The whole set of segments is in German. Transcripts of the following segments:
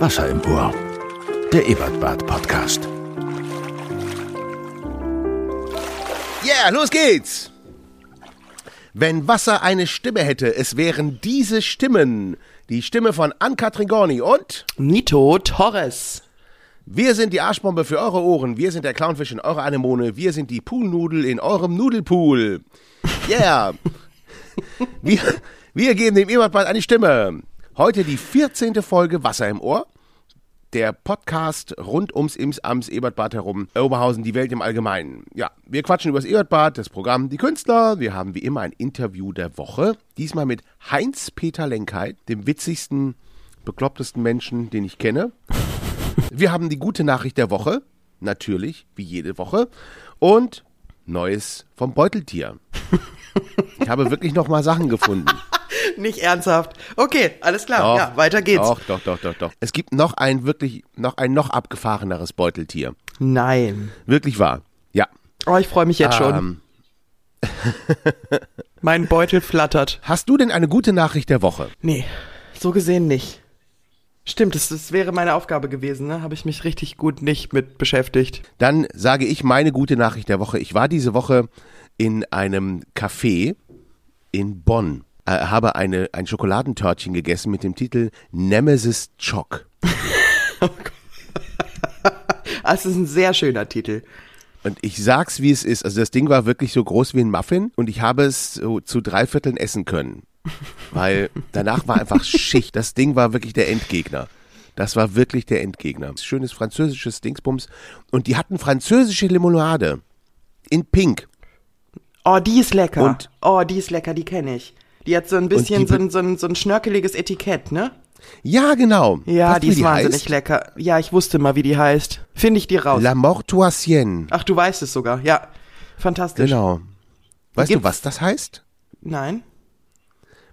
Wasser im Ohr. Der Ebertbad Podcast. Yeah, los geht's! Wenn Wasser eine Stimme hätte, es wären diese Stimmen. Die Stimme von Ann-Kathrin Gorni und Nito Torres. wir sind die Arschbombe für eure Ohren. Wir sind der Clownfisch in eurer Anemone. Wir sind die Poolnudel in eurem Nudelpool. Yeah! wir, wir geben dem Ebertbad eine Stimme. Heute die 14. Folge Wasser im Ohr. Der Podcast rund ums Ims, Ams, Ebertbad herum, Oberhausen, die Welt im Allgemeinen. Ja, wir quatschen über das Ebertbad, das Programm, die Künstler. Wir haben wie immer ein Interview der Woche. Diesmal mit Heinz-Peter Lenkheit, dem witzigsten, beklopptesten Menschen, den ich kenne. Wir haben die gute Nachricht der Woche, natürlich, wie jede Woche. Und Neues vom Beuteltier. Ich habe wirklich noch mal Sachen gefunden. Nicht ernsthaft. Okay, alles klar. Doch, ja, weiter geht's. Doch, doch, doch, doch, doch. Es gibt noch ein wirklich, noch ein noch abgefahreneres Beuteltier. Nein. Wirklich wahr. Ja. Oh, ich freue mich jetzt schon. Ähm, Mein Beutel flattert. hast du denn eine gute Nachricht der Woche? Nee, so gesehen nicht. Stimmt, das, das wäre meine Aufgabe gewesen, ne? Habe ich mich richtig gut nicht mit beschäftigt. Dann sage ich meine gute Nachricht der Woche. Ich war diese Woche in einem Café in Bonn, äh, habe eine, ein Schokoladentörtchen gegessen mit dem Titel Nemesis Choc. Ah, es ist ein sehr schöner Titel. Und ich sag's, wie es ist. Also das Ding war wirklich so groß wie ein Muffin und ich habe es so zu drei Vierteln essen können. Weil danach war einfach Schicht. Das Ding war wirklich der Endgegner. Das war wirklich der Endgegner. Schönes französisches Dingsbums. Und die hatten französische Limonade. In Pink. Oh, die ist lecker. Und- oh, die ist lecker, die kenne ich. Die hat so ein bisschen die so ein, so, ein, so ein schnörkeliges Etikett, ne? Ja, genau. Ja, du, die ist wahnsinnig heißt? lecker. Ja, ich wusste mal, wie die heißt. Finde ich die raus. La Mortoisienne. Ach, du weißt es sogar. Ja, fantastisch. Genau. Weißt du, Gibt's- was das heißt? Nein?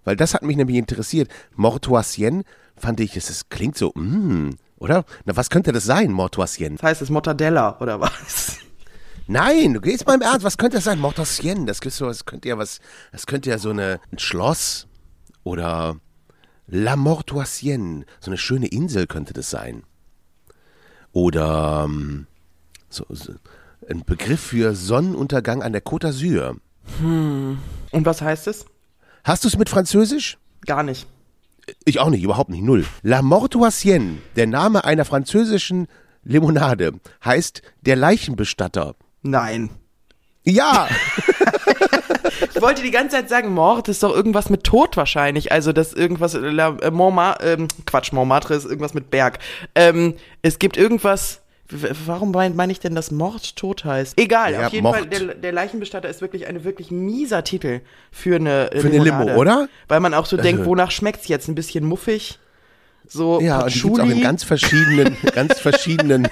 Weil das hat mich nämlich interessiert. Mortoisienne fand ich, es klingt so, mm, oder? Na, was könnte das sein, Mortoisienne? Das heißt es Mortadella, oder was? Nein, du gehst mal im Ernst, was könnte das sein? Mortoisienne, das, das könnte ja was, das könnte ja so eine, ein Schloss oder La Mortoisienne, so eine schöne Insel könnte das sein. Oder ähm, so, so ein Begriff für Sonnenuntergang an der Côte d'Azur. Und was heißt es? Hast du es mit Französisch? Gar nicht. Ich auch nicht, überhaupt nicht, null. La Mortoisienne, der Name einer französischen Limonade, heißt der Leichenbestatter. Nein. Ja, Ich wollte die ganze Zeit sagen, Mord ist doch irgendwas mit Tod wahrscheinlich. Also das irgendwas, äh, La- äh, Montmartre, ähm, Quatsch, Montmartre ist irgendwas mit Berg. Ähm, es gibt irgendwas, warum meine mein ich denn, dass Mord tot heißt? Egal, Ja, auf jeden Mord. Fall, der, der Leichenbestatter ist wirklich eine wirklich mieser Titel für eine äh, Für eine Limo, oder? Weil man auch so denkt, Also- wonach schmeckt's jetzt? Ein bisschen muffig? So ja, und die gibt's auch in Patchouli? ganz verschiedenen, ganz verschiedenen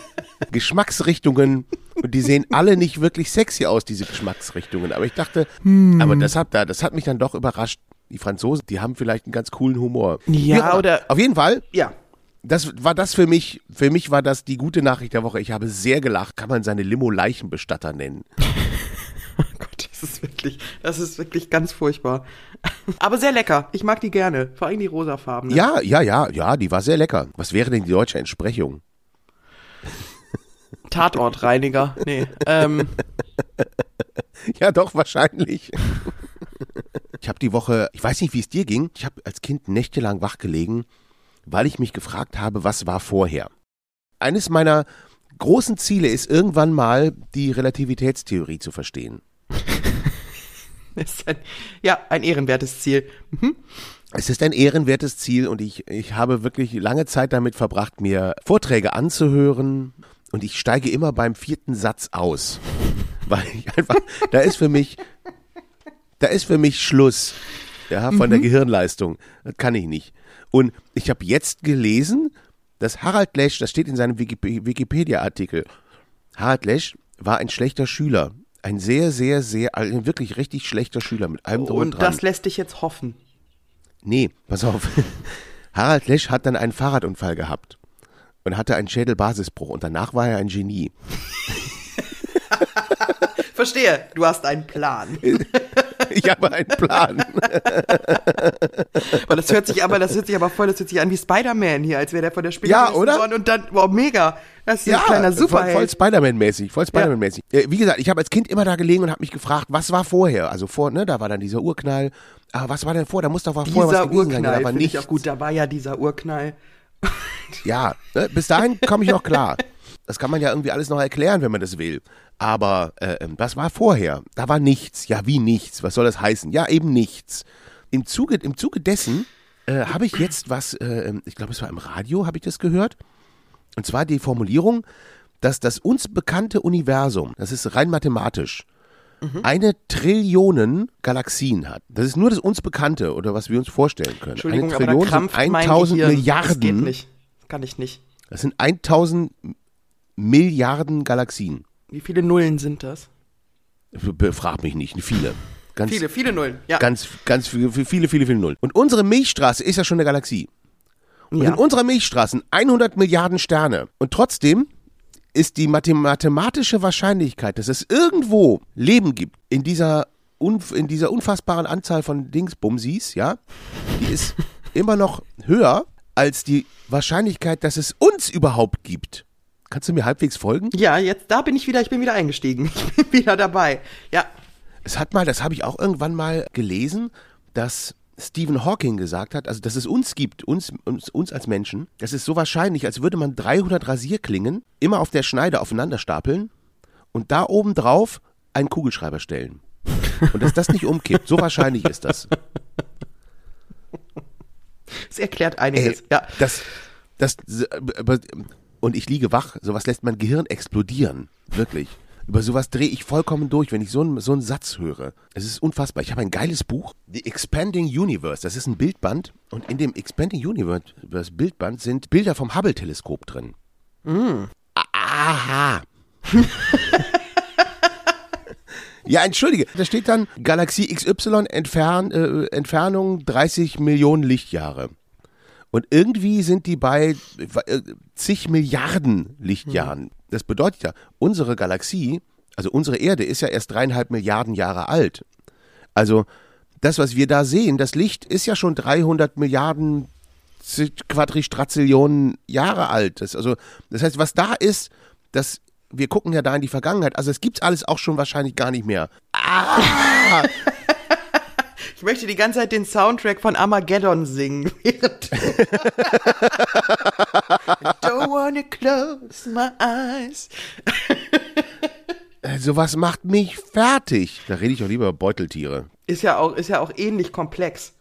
Geschmacksrichtungen. Und die sehen alle nicht wirklich sexy aus, diese Geschmacksrichtungen. Aber ich dachte, Hm. aber das hat, da, das hat mich dann doch überrascht. Die Franzosen, die haben vielleicht einen ganz coolen Humor. Ja, immer. oder- Auf jeden Fall, Ja. das war das für mich, für mich war das die gute Nachricht der Woche. Ich habe sehr gelacht. Kann man seine Limo Leichenbestatter nennen? Oh Gott, das ist wirklich, das ist wirklich ganz furchtbar. Aber sehr lecker. Ich mag die gerne. Vor allem die rosafarben. Ja, ja, ja, ja, die war sehr lecker. Was wäre denn die deutsche Entsprechung? Tatortreiniger. Nee. Ähm, Ja, doch, wahrscheinlich. Ich habe die Woche, ich weiß nicht, wie es dir ging, ich habe als Kind nächtelang wach gelegen, weil ich mich gefragt habe, was war vorher. Eines meiner großen Ziele ist irgendwann mal die Relativitätstheorie zu verstehen. ist ein, ja, ein ehrenwertes Ziel. Es ist ein ehrenwertes Ziel und ich, ich habe wirklich lange Zeit damit verbracht, mir Vorträge anzuhören und ich steige immer beim vierten Satz aus. Weil ich einfach, da ist für mich, da ist für mich Schluss. Ja, von der Gehirnleistung. Das kann ich nicht. Und ich habe jetzt gelesen, dass Harald Lesch, das steht in seinem Wikip- Wikipedia-Artikel, Harald Lesch war ein schlechter Schüler. Ein sehr, sehr, sehr, ein wirklich richtig schlechter Schüler mit allem drum und, Und dran. das lässt dich jetzt hoffen. Nee, pass auf. Harald Lesch hat dann einen Fahrradunfall gehabt und hatte einen Schädelbasisbruch und danach war er ein Genie. Verstehe, du hast einen Plan. Ich habe einen Plan. Aber das hört sich aber, das hört sich aber voll, das hört sich an wie Spider-Man hier, als wäre der von der Spinne Ja, oder? worden und dann, wow, mega. Das ist ein kleiner voll, voll Superheld. Spider-Man-mäßig, voll Spider-Man-mäßig. Äh, Wie gesagt, ich habe als Kind immer da gelegen und habe mich gefragt, was war vorher? Also vor, ne, da war dann dieser Urknall. Aber was war denn vor? Da muss doch vorher was gewesen sein. Ja, Urknall, da war finde ich nichts. auch gut, da war ja dieser Urknall. Ja, ne, bis dahin komme ich noch klar. Das kann man ja irgendwie alles noch erklären, wenn man das will. Aber äh, ähm, was war vorher? Da war nichts. Ja, wie nichts? Was soll das heißen? Ja, eben nichts. Im Zuge, im Zuge dessen äh, habe ich jetzt was, äh, ähm, ich glaube, es war im Radio, habe ich das gehört. Und zwar die Formulierung, dass das uns bekannte Universum, das ist rein mathematisch, eine Trillionen Galaxien hat. Das ist nur das uns bekannte oder was wir uns vorstellen können. Entschuldigung, eine aber Trillion krampft sind mein 1000 Gehirn. Milliarden. Das geht nicht. Das kann ich nicht. Das sind 1000 Milliarden Galaxien. Wie viele Nullen sind das? Be- Frag mich nicht, viele. Ganz, Viele, viele Nullen. Ja. Ganz, ganz viele, viele, viele, viele Nullen. Und unsere Milchstraße ist ja schon eine Galaxie. Und Ja. in unserer Milchstraße sind 100 Milliarden Sterne. Und trotzdem ist die mathe- mathematische Wahrscheinlichkeit, dass es irgendwo Leben gibt in dieser, unf in dieser unfassbaren Anzahl von Dingsbumsis, ja, die ist immer noch höher als die Wahrscheinlichkeit, dass es uns überhaupt gibt. Kannst du mir halbwegs folgen? ja, jetzt, da bin ich wieder, ich bin wieder eingestiegen. Ich bin wieder dabei. Ja. Es hat mal, das habe ich auch irgendwann mal gelesen, dass Stephen Hawking gesagt hat, also dass es uns gibt, uns, uns, uns als Menschen, das ist so wahrscheinlich, als würde man 300 Rasierklingen immer auf der Schneide aufeinander stapeln und da oben drauf einen Kugelschreiber stellen. Und dass das nicht umkippt, so wahrscheinlich ist das. Das erklärt einiges. Ey, ja. das, das, und ich liege wach, sowas lässt mein Gehirn explodieren, wirklich. Über sowas drehe ich vollkommen durch, wenn ich so einen, so einen Satz höre. Es ist unfassbar. Ich habe ein geiles Buch, The Expanding Universe. Das ist ein Bildband und in dem Expanding Universe Bildband sind Bilder vom Hubble-Teleskop drin. Aha. Ja, entschuldige. Da steht dann Galaxie XY Entfern, äh, Entfernung 30 Millionen Lichtjahre. Und irgendwie sind die bei äh, zig Milliarden Lichtjahren. Das bedeutet ja, unsere Galaxie, also unsere Erde ist ja erst dreieinhalb Milliarden Jahre alt. Also das, was wir da sehen, das Licht ist ja schon 300 Milliarden Quadristrazillionen Jahre alt. Das, also, das heißt, was da ist, das, wir gucken ja da in die Vergangenheit. Also es gibt's alles auch schon wahrscheinlich gar nicht mehr. Ah! Ich möchte die ganze Zeit den Soundtrack von Armageddon singen. don't wanna close my eyes. Sowas Also, macht mich fertig. Da rede ich doch lieber über Beuteltiere. Ist ja auch, ist ja auch ähnlich komplex.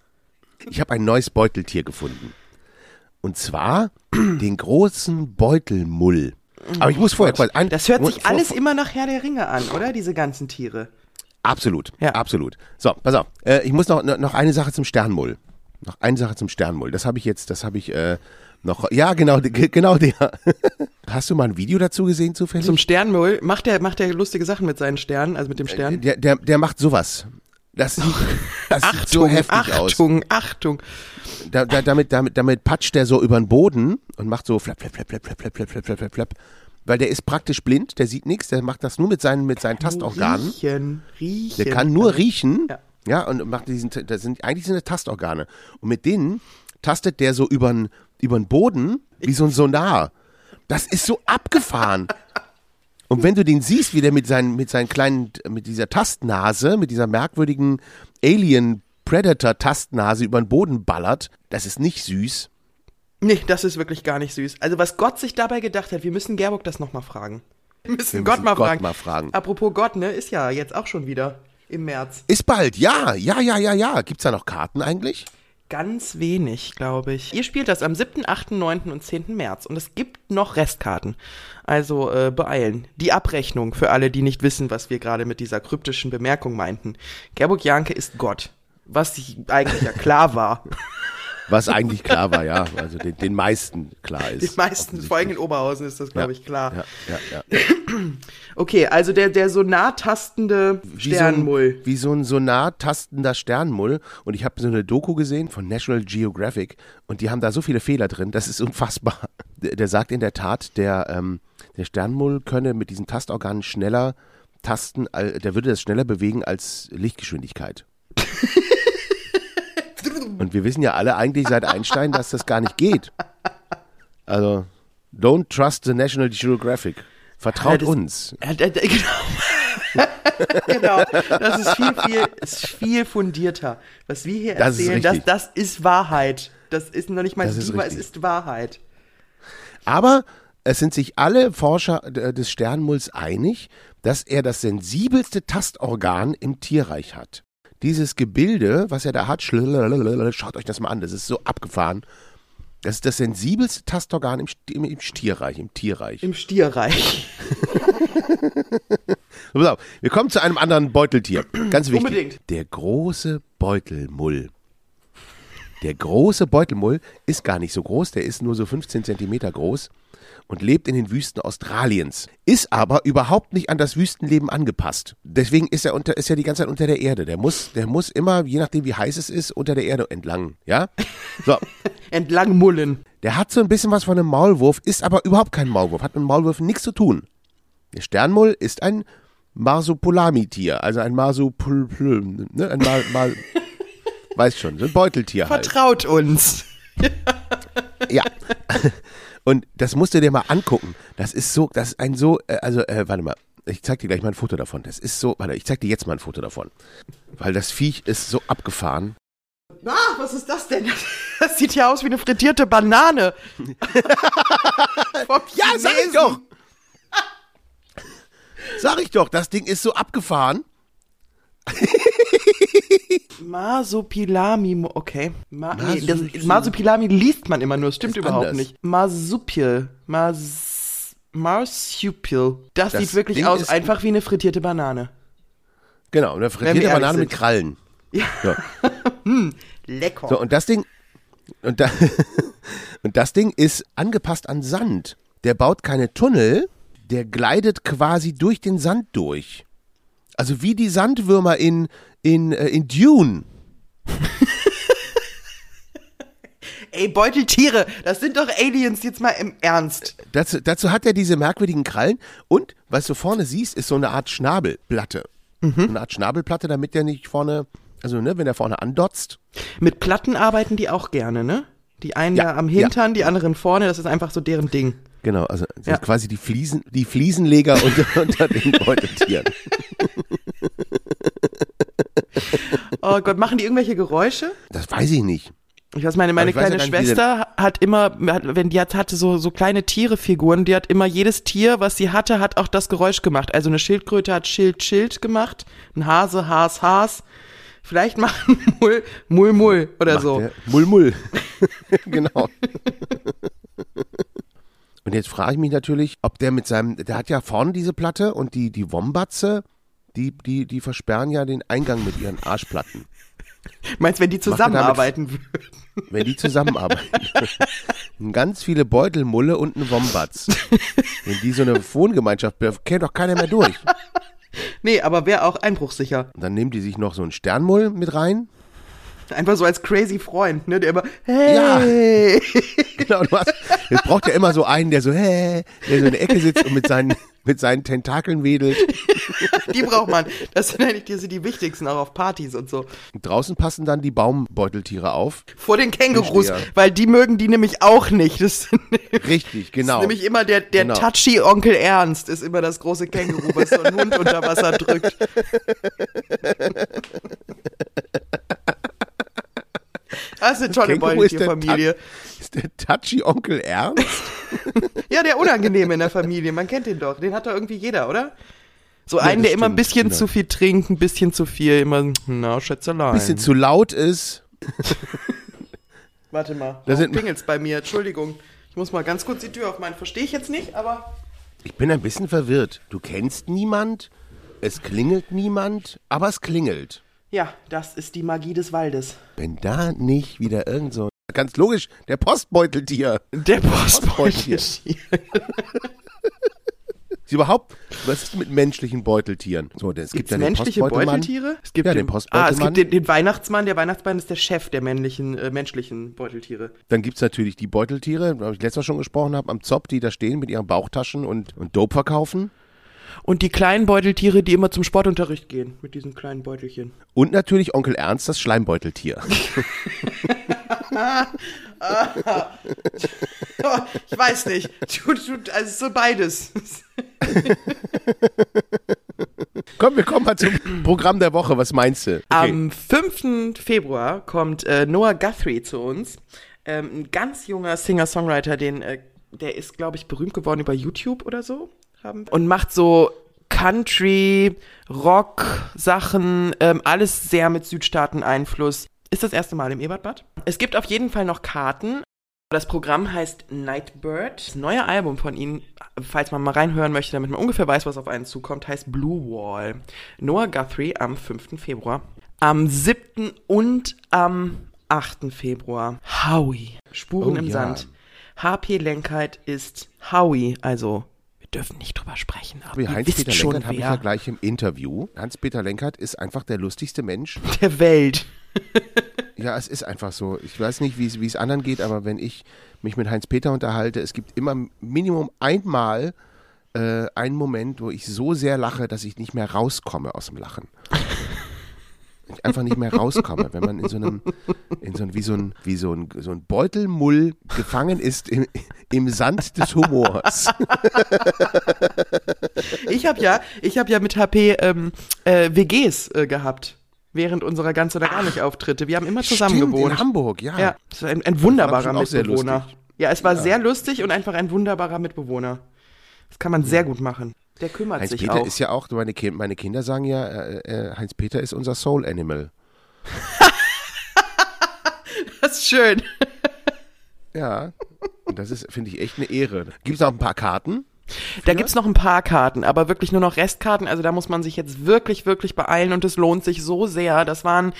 Ich habe ein neues Beuteltier gefunden. Und zwar den großen Beutelmull. Aber ich muss vorher ein, Das hört sich alles immer nach Herr der Ringe an, oder? Diese ganzen Tiere. Absolut, Ja. absolut. So, pass auf. Äh, ich muss noch, noch eine Sache zum Sternmull. Noch eine Sache zum Sternmull. Das habe ich jetzt, das habe ich äh, noch. Ja, genau, ge- genau der. Hast du mal ein Video dazu gesehen zufällig? Zum Sternmüll macht der, macht der lustige Sachen mit seinen Sternen, also mit dem Stern. der, der, der macht sowas. Das sieht, das sieht so heftig aus. Achtung, Achtung. Da, da, damit, damit, damit patscht der so über den Boden und macht so flap, flap, flap, flap, flap, flap, flap, flap, flap, flap, flap. Weil der ist praktisch blind, der sieht nichts, der macht das nur mit seinen, mit seinen Tastorganen. Riechen, riechen. Der kann nur riechen, Ja. ja, und macht diesen, das sind, eigentlich sind das Tastorgane. Und mit denen tastet der so übern, übern Boden wie so ein Sonar. Das ist so abgefahren. Und wenn du den siehst, wie der mit seinen, mit seinen kleinen, mit dieser Tastnase, mit dieser merkwürdigen Alien Predator Tastnase über den Boden ballert, das ist nicht süß. Nee, das ist wirklich gar nicht süß. Also was Gott sich dabei gedacht hat, wir müssen Gerburg das nochmal fragen. Wir müssen, Wir Gott, müssen mal, Gott fragen. mal fragen. Apropos Gott, ne, ist ja jetzt auch schon wieder im März. Ist bald, ja, ja, ja, ja, ja. Gibt's da noch Karten eigentlich? Ganz wenig, glaube ich. Ihr spielt das am 7., 8., 9. und 10. März und es gibt noch Restkarten. Also äh, beeilen. Die Abrechnung für alle, die nicht wissen, was wir gerade mit dieser kryptischen Bemerkung meinten. Gerburg Janke ist Gott. Was eigentlich ja klar war. Was eigentlich klar war, ja. Also den, den meisten klar ist. Den meisten, vor allem in Oberhausen ist das, glaube ich, klar. Ja, ja, ja. Okay, also der, der so nah tastende Wie Sternmull. So ein, wie so ein sonar tastender Sternmull. Und ich habe so eine Doku gesehen von National Geographic und die haben da so viele Fehler drin, das ist unfassbar. Der, der sagt in der Tat, der, ähm, der Sternmull könne mit diesen Tastorganen schneller tasten, der würde das schneller bewegen als Lichtgeschwindigkeit. Und wir wissen ja alle eigentlich seit Einstein, dass das gar nicht geht. Also, don't trust the National Geographic. Vertraut Ja, das- uns. Ja, da- da- Genau. genau. Das ist viel, viel, ist viel fundierter. Was wir hier Das erzählen, das, das ist Wahrheit. Das ist noch nicht mal Das Diva, es ist Wahrheit. Aber es sind sich alle Forscher äh, des Sternmulls einig, dass er das sensibelste Tastorgan im Tierreich hat. Dieses Gebilde, was er da hat, schaut euch das mal an, das ist so abgefahren. Das ist das sensibelste Tastorgan im, im, im Stierreich, im Tierreich. Im Stierreich. So, pass auf, wir kommen zu einem anderen Beuteltier. Ganz wichtig. Unbedingt. Der große Beutelmull. Der große Beutelmull ist gar nicht so groß, der ist nur so 15 Zentimeter groß und lebt in den Wüsten Australiens, ist aber überhaupt nicht an das Wüstenleben angepasst. Deswegen ist er unter, ist er die ganze Zeit unter der Erde. Der muss, der muss immer, je nachdem wie heiß es ist, unter der Erde entlang. Ja? So. Entlang Mullen. Der hat so ein bisschen was von einem Maulwurf, ist aber überhaupt kein Maulwurf, hat mit Maulwürfen nichts zu tun. Der Sternmull ist ein Marsupolami-Tier, also ein Marsupul, ne, ein Mal, Mal, weiß schon, so ein Beuteltier halt. Vertraut uns. Ja. Und das musst du dir mal angucken. Das ist so, das ist ein so, äh, also, äh, warte mal. Ich zeig dir gleich mal ein Foto davon. Das ist so, warte, ich zeig dir jetzt mal ein Foto davon. Weil das Viech ist so abgefahren. Ah, was ist das denn? Das sieht ja aus wie eine frittierte Banane. Ja, sag ich doch! Sag ich doch, das Ding ist so abgefahren. Marsupilami, okay. Ma nee, das, Marsupilami liest man immer nur, es stimmt Ist überhaupt anders. nicht. Marsupil. Mars Marsupil. Das, Das sieht wirklich Ding aus einfach wie eine frittierte Banane. Genau, eine frittierte Banane mit Krallen. Ja. So. Lecker. So, und das Ding, und, da, und das Ding ist angepasst an Sand. Der baut keine Tunnel, der gleitet quasi durch den Sand durch. Also wie die Sandwürmer in, in, äh, in Dune. Ey, Beuteltiere, das sind doch Aliens jetzt mal im Ernst. Dazu, dazu hat er diese merkwürdigen Krallen und, was du vorne siehst, ist so eine Art Schnabelplatte. Eine Art Schnabelplatte, damit der nicht vorne, also ne, wenn er vorne andotzt, Mit Platten arbeiten die auch gerne, ne? Die einen ja, Ja, am ja. Hintern, die anderen vorne, das ist einfach so deren Ding. Genau, also das Ja. quasi die Fliesen, die Fliesenleger unter, unter den Beuteltieren. Oh Gott, machen die irgendwelche Geräusche? Das weiß ich nicht. Ich weiß, meine, meine weiß ja kleine wie Schwester hat immer, hat, wenn die hat, hatte so, so kleine Tierefiguren, die hat immer jedes Tier, was sie hatte, hat auch das Geräusch gemacht. Also eine Schildkröte hat Schild, Schild gemacht, ein Hase, Has, Has. Vielleicht machen Mull, Mull, Mull oder Macht so. der Mull, mull. genau. Und jetzt frage ich mich natürlich, ob der mit seinem, der hat ja vorne diese Platte und die, die Wombatze, die, die, die versperren ja den Eingang mit ihren Arschplatten. Meinst wenn die er damit- zusammenarbeiten würden? Wenn die zusammenarbeiten. Ganz viele Beutelmulle und ein Wombatz. Wenn die so eine Wohngemeinschaft, kennt doch keiner mehr durch. Nee, aber wäre auch einbruchsicher. Und dann nehmen die sich noch so einen Sternmull mit rein. Einfach so als crazy Freund, ne? Der immer, hey. Genau, du hast, es braucht ja immer so einen, der so, hä, der so in der Ecke sitzt und mit seinen, mit seinen Tentakeln wedelt. Die braucht man. Das sind eigentlich die, sind die wichtigsten, auch auf Partys und so. Und draußen passen dann die Baumbeuteltiere auf. Vor den Kängurus, weil die mögen die nämlich auch nicht. Das sind Richtig, genau. ist nämlich immer der, der Genau. touchy Onkel Ernst, ist immer das große Känguru, was so einen Hund unter Wasser drückt. Das ist eine tolle Känguru ist der Beutentierfamilie. Ist der touchy Onkel Ernst? Ja, der Unangenehme in der Familie, man kennt den doch. Den hat doch irgendwie jeder, oder? So einen, das der immer ein stimmt, bisschen genau. zu viel trinkt, ein bisschen zu viel, immer, na, Schätzelein. Bisschen zu laut ist. Warte mal, Da sind- pingelt's bei mir, Entschuldigung. Ich muss mal ganz kurz die Tür aufmachen. Verstehe ich jetzt nicht, aber Ich bin ein bisschen verwirrt. Du kennst niemand, es klingelt niemand, aber es klingelt. Ja, das ist die Magie des Waldes. Wenn da nicht wieder irgend so, ganz logisch, der Postbeuteltier. Der Postbeuteltier. Ist überhaupt, was ist mit menschlichen Beuteltieren? So, es gibt ja den menschliche. Beuteltiere? Es gibt Ja, den Ah, es gibt den, den Weihnachtsmann. Der Weihnachtsmann ist der Chef der männlichen, äh, menschlichen Beuteltiere. Dann gibt's natürlich die Beuteltiere, da ich letztes Mal schon gesprochen habe, am Zopf, die da stehen mit ihren Bauchtaschen und, und Dope verkaufen. Und die kleinen Beuteltiere, die immer zum Sportunterricht gehen, mit diesen kleinen Beutelchen. Und natürlich Onkel Ernst, das Schleimbeuteltier. ich weiß nicht. Also so beides. Komm, wir kommen mal zum Programm der Woche. Was meinst du? Okay. Am 5. Februar kommt äh, Noah Guthrie zu uns. Ähm, ein ganz junger Singer-Songwriter, den, äh, der ist, glaube ich, berühmt geworden über YouTube oder so. Haben und macht so Country, Rock, Sachen, ähm, alles sehr mit Südstaaten-Einfluss. Ist das erste Mal im Ebertbad. Es gibt auf jeden Fall noch Karten. Das Programm heißt Nightbird. Das neue Album von ihnen, falls man mal reinhören möchte, damit man ungefähr weiß, was auf einen zukommt, heißt Blue Wall. Noah Guthrie am 5. Februar. Am 7. und am 8. Februar Howie. Spuren Oh im ja. Sand. HP Lenkheit ist Howie, also dürfen nicht drüber sprechen. Aber Wie Heinz-Peter Lenkert habe ich ja gleich im Interview. Hans-Peter Lenkert ist einfach der lustigste Mensch. der Welt. Ja, es ist einfach so. Ich weiß nicht, wie es wie es anderen geht, aber wenn ich mich mit Heinz-Peter unterhalte, es gibt immer Minimum einmal äh, einen Moment, wo ich so sehr lache, dass ich nicht mehr rauskomme aus dem Lachen. Ich einfach nicht mehr rauskomme, wenn man in so einem, in so einem, wie so ein, wie so ein, so ein Beutelmull gefangen ist im, im Sand des Humors. Ich habe ja, ich habe ja mit HP ähm, äh, WGs äh, gehabt während unserer ganz oder gar nicht Auftritte. Wir haben immer zusammen Stimmt, gewohnt. in Hamburg, ja. Ja, das war ein, ein wunderbarer Mitbewohner. Ja, es war sehr lustig und einfach ein wunderbarer Mitbewohner. Das kann man sehr gut machen. Der kümmert sich Heinz-Peter auch. ist ja auch, meine, Ki meine Kinder sagen ja, äh, äh, Heinz-Peter ist unser Soul Animal. das ist schön. Ja, und das ist, finde ich, echt eine Ehre. Gibt es noch ein paar Karten? Da gibt's noch ein paar Karten, aber wirklich nur noch Restkarten. Also da muss man sich jetzt wirklich, wirklich beeilen und es lohnt sich so sehr. Das waren,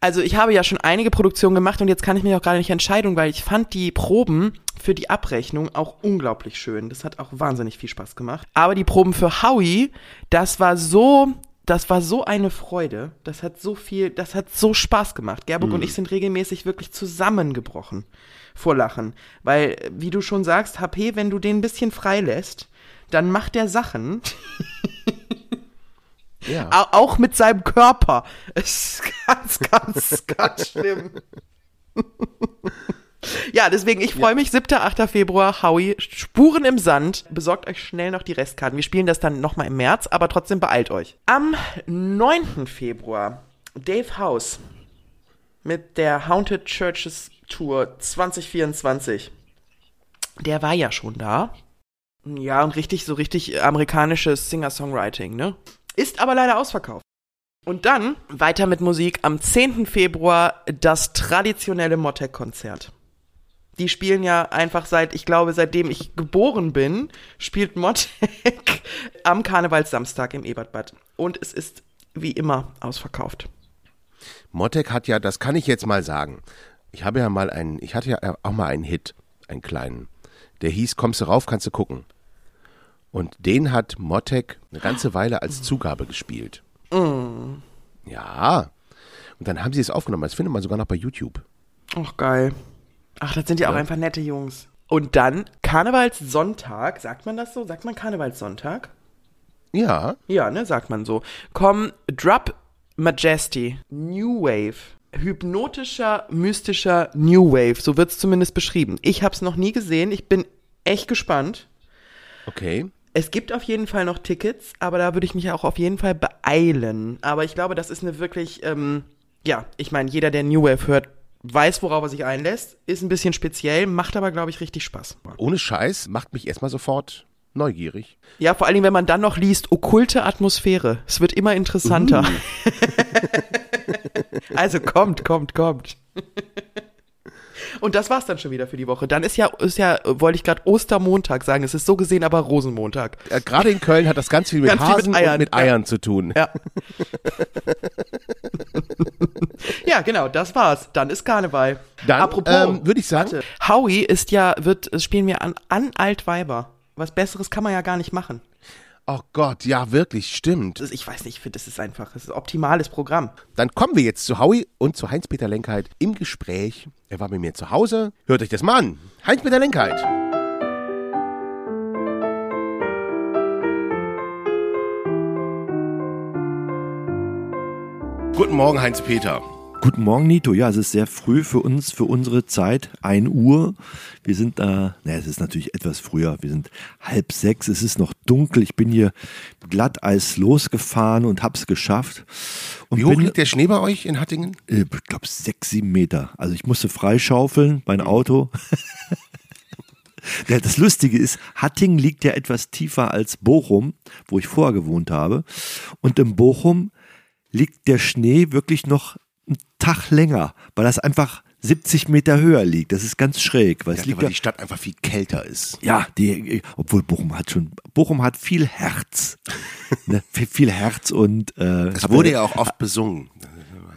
also ich habe ja schon einige Produktionen gemacht und jetzt kann ich mich auch gerade nicht entscheiden, weil ich fand die Proben für die Abrechnung auch unglaublich schön. Das hat auch wahnsinnig viel Spaß gemacht. Aber die Proben für Howie, das war so, das war so eine Freude. Das hat so viel, das hat so Spaß gemacht. Gerburg und ich sind regelmäßig wirklich zusammengebrochen vor Lachen. Weil, wie du schon sagst, HP, wenn du den ein bisschen frei lässt, dann macht der Sachen, Ja. au- auch mit seinem Körper. Es ist ganz, ganz, ganz schlimm. Ja, deswegen, ich freue mich, 7. 8. Februar, Howie, Spuren im Sand. Besorgt euch schnell noch die Restkarten. Wir spielen das dann nochmal im März, aber trotzdem beeilt euch. Am 9. Februar, Dave House mit der Haunted Churches Tour 2024. Der war ja schon da. Ja, und richtig, so richtig amerikanisches Singer-Songwriting, ne? Ist aber leider ausverkauft. Und dann weiter mit Musik am 10. Februar das traditionelle Motek-Konzert. Die spielen ja einfach seit, ich glaube, seitdem ich geboren bin, spielt Motek am Karnevalssamstag im Ebertbad. Und es ist wie immer ausverkauft. Mottek hat ja, das kann ich jetzt mal sagen. Ich habe ja mal einen, ich hatte ja auch mal einen Hit, einen kleinen. Der hieß Kommst du rauf, kannst du gucken. Und den hat Mottek eine ganze Weile als Zugabe gespielt. Ja. Und dann haben sie es aufgenommen. Das findet man sogar noch bei YouTube. Ach, geil. Ach, das sind ja auch einfach nette Jungs. Und dann Karnevalssonntag, sagt man das so? Sagt man Karnevalssonntag? Ja. Ja, ne, sagt man so. Komm, Drop Majesty, New Wave. Hypnotischer, mystischer New Wave, so wird's zumindest beschrieben. Ich hab's noch nie gesehen, ich bin echt gespannt. Okay. Es gibt auf jeden Fall noch Tickets, aber da würde ich mich auch auf jeden Fall beeilen. Aber ich glaube, das ist eine wirklich, ähm, ja, ich meine, jeder, der New Wave hört, weiß, worauf er sich einlässt. Ist ein bisschen speziell, macht aber, glaube ich, richtig Spaß. Ohne Scheiß macht mich erstmal sofort neugierig. Ja, vor allen Dingen, wenn man dann noch liest, okkulte Atmosphäre. Es wird immer interessanter. also kommt, kommt, kommt. Und das war's dann schon wieder für die Woche. Dann ist ja, ist ja, wollte ich gerade Ostermontag sagen. Es ist so gesehen aber Rosenmontag. Äh, Gerade in Köln hat das ganz viel mit Ganz viel mit Hasen Eiern, und mit ja. Eiern zu tun. Ja. ja, genau, das war's. Dann ist Karneval. Dann Apropos, ähm, würde ich sagen, warte, Howie ist ja, wird, spielen wir an, an Altweiber. Was Besseres kann man ja gar nicht machen. Oh Gott, ja, wirklich, stimmt. Ich weiß nicht, ich finde, das ist einfach, das ist ein optimales Programm. Dann kommen wir jetzt zu Howie und zu Heinz-Peter Lenkheit im Gespräch. Er war mit mir zu Hause. Hört euch das mal an. Heinz-Peter Lenkheit. Guten Morgen, Heinz-Peter. Guten Morgen, Nito. Ja, es ist sehr früh für uns, für unsere Zeit. 1 Uhr. Wir sind da, naja, es ist natürlich etwas früher. Wir sind halb sechs. Es ist noch dunkel. Ich bin hier glatteis losgefahren und hab's geschafft. Und Wie hoch bin, liegt der Schnee bei euch in Hattingen? äh, Ich glaube, sechs, sieben Meter. Also ich musste freischaufeln, mein Auto. Ja, Das Lustige ist, Hattingen liegt ja etwas tiefer als Bochum, wo ich vorher gewohnt habe. Und in Bochum liegt der Schnee wirklich noch einen Tag länger, weil das einfach 70 Meter höher liegt. Das ist ganz schräg. Weil liegt weil die Stadt einfach viel kälter ist. ja, die, obwohl Bochum hat schon, Bochum hat viel Herz. ne, viel, viel Herz und äh, Das wurde ja auch oft besungen.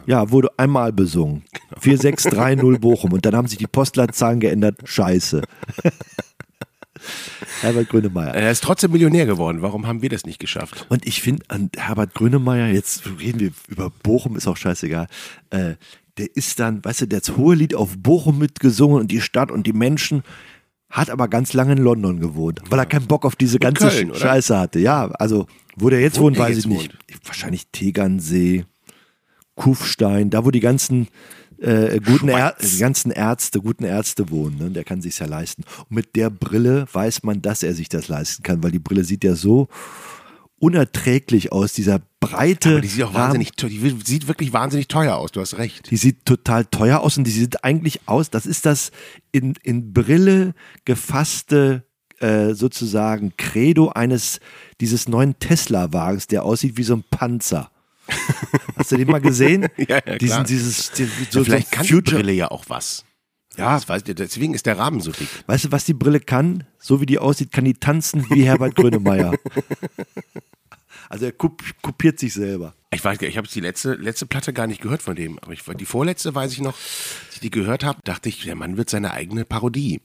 ja, wurde einmal besungen. 4630 Bochum. Und dann haben sich die Postleitzahlen geändert. Scheiße. Herbert Grönemeyer. Er ist trotzdem Millionär geworden. Warum haben wir das nicht geschafft? Und ich finde an Herbert Grönemeyer, jetzt reden wir über Bochum, ist auch scheißegal, äh, der ist dann, weißt du, der hat das hohe Lied auf Bochum mitgesungen und die Stadt und die Menschen, hat aber ganz lange in London gewohnt, weil er keinen Bock auf diese ganze Köln? Scheiße hatte. Ja, also wo der jetzt Wo wohnt, weiß ich nicht. Wahrscheinlich Tegernsee, Kufstein, da wo die ganzen äh, guten Är Schweiz. die ganzen Ärzte, guten Ärzte wohnen, ne? der kann sich's ja leisten. Und mit der Brille weiß man, dass er sich das leisten kann, weil die Brille sieht ja so unerträglich aus, dieser breite Aber die sieht auch Rahmen. wahnsinnig teuer. Die sieht wirklich wahnsinnig teuer aus. Du hast recht. Die sieht total teuer aus und die sieht eigentlich aus, das ist das in, in Brille gefasste äh, sozusagen Credo eines dieses neuen Tesla-Wagens, der aussieht wie so ein Panzer. Hast du den mal gesehen? Ja, ja, Diesen, dieses, die- so, Ja, vielleicht so kann die Future. Brille ja auch was. Ja, Das weiß, ich- deswegen ist der Rahmen so dick. weißt du, was die Brille kann? So wie die aussieht, kann die tanzen wie Herbert Grönemeyer. Also er kopiert sich selber. Ich weiß, gar nicht, ich habe die letzte, letzte Platte gar nicht gehört von dem. Aber ich, die vorletzte weiß ich noch, als ich die gehört habe, dachte ich, der Mann wird seine eigene Parodie.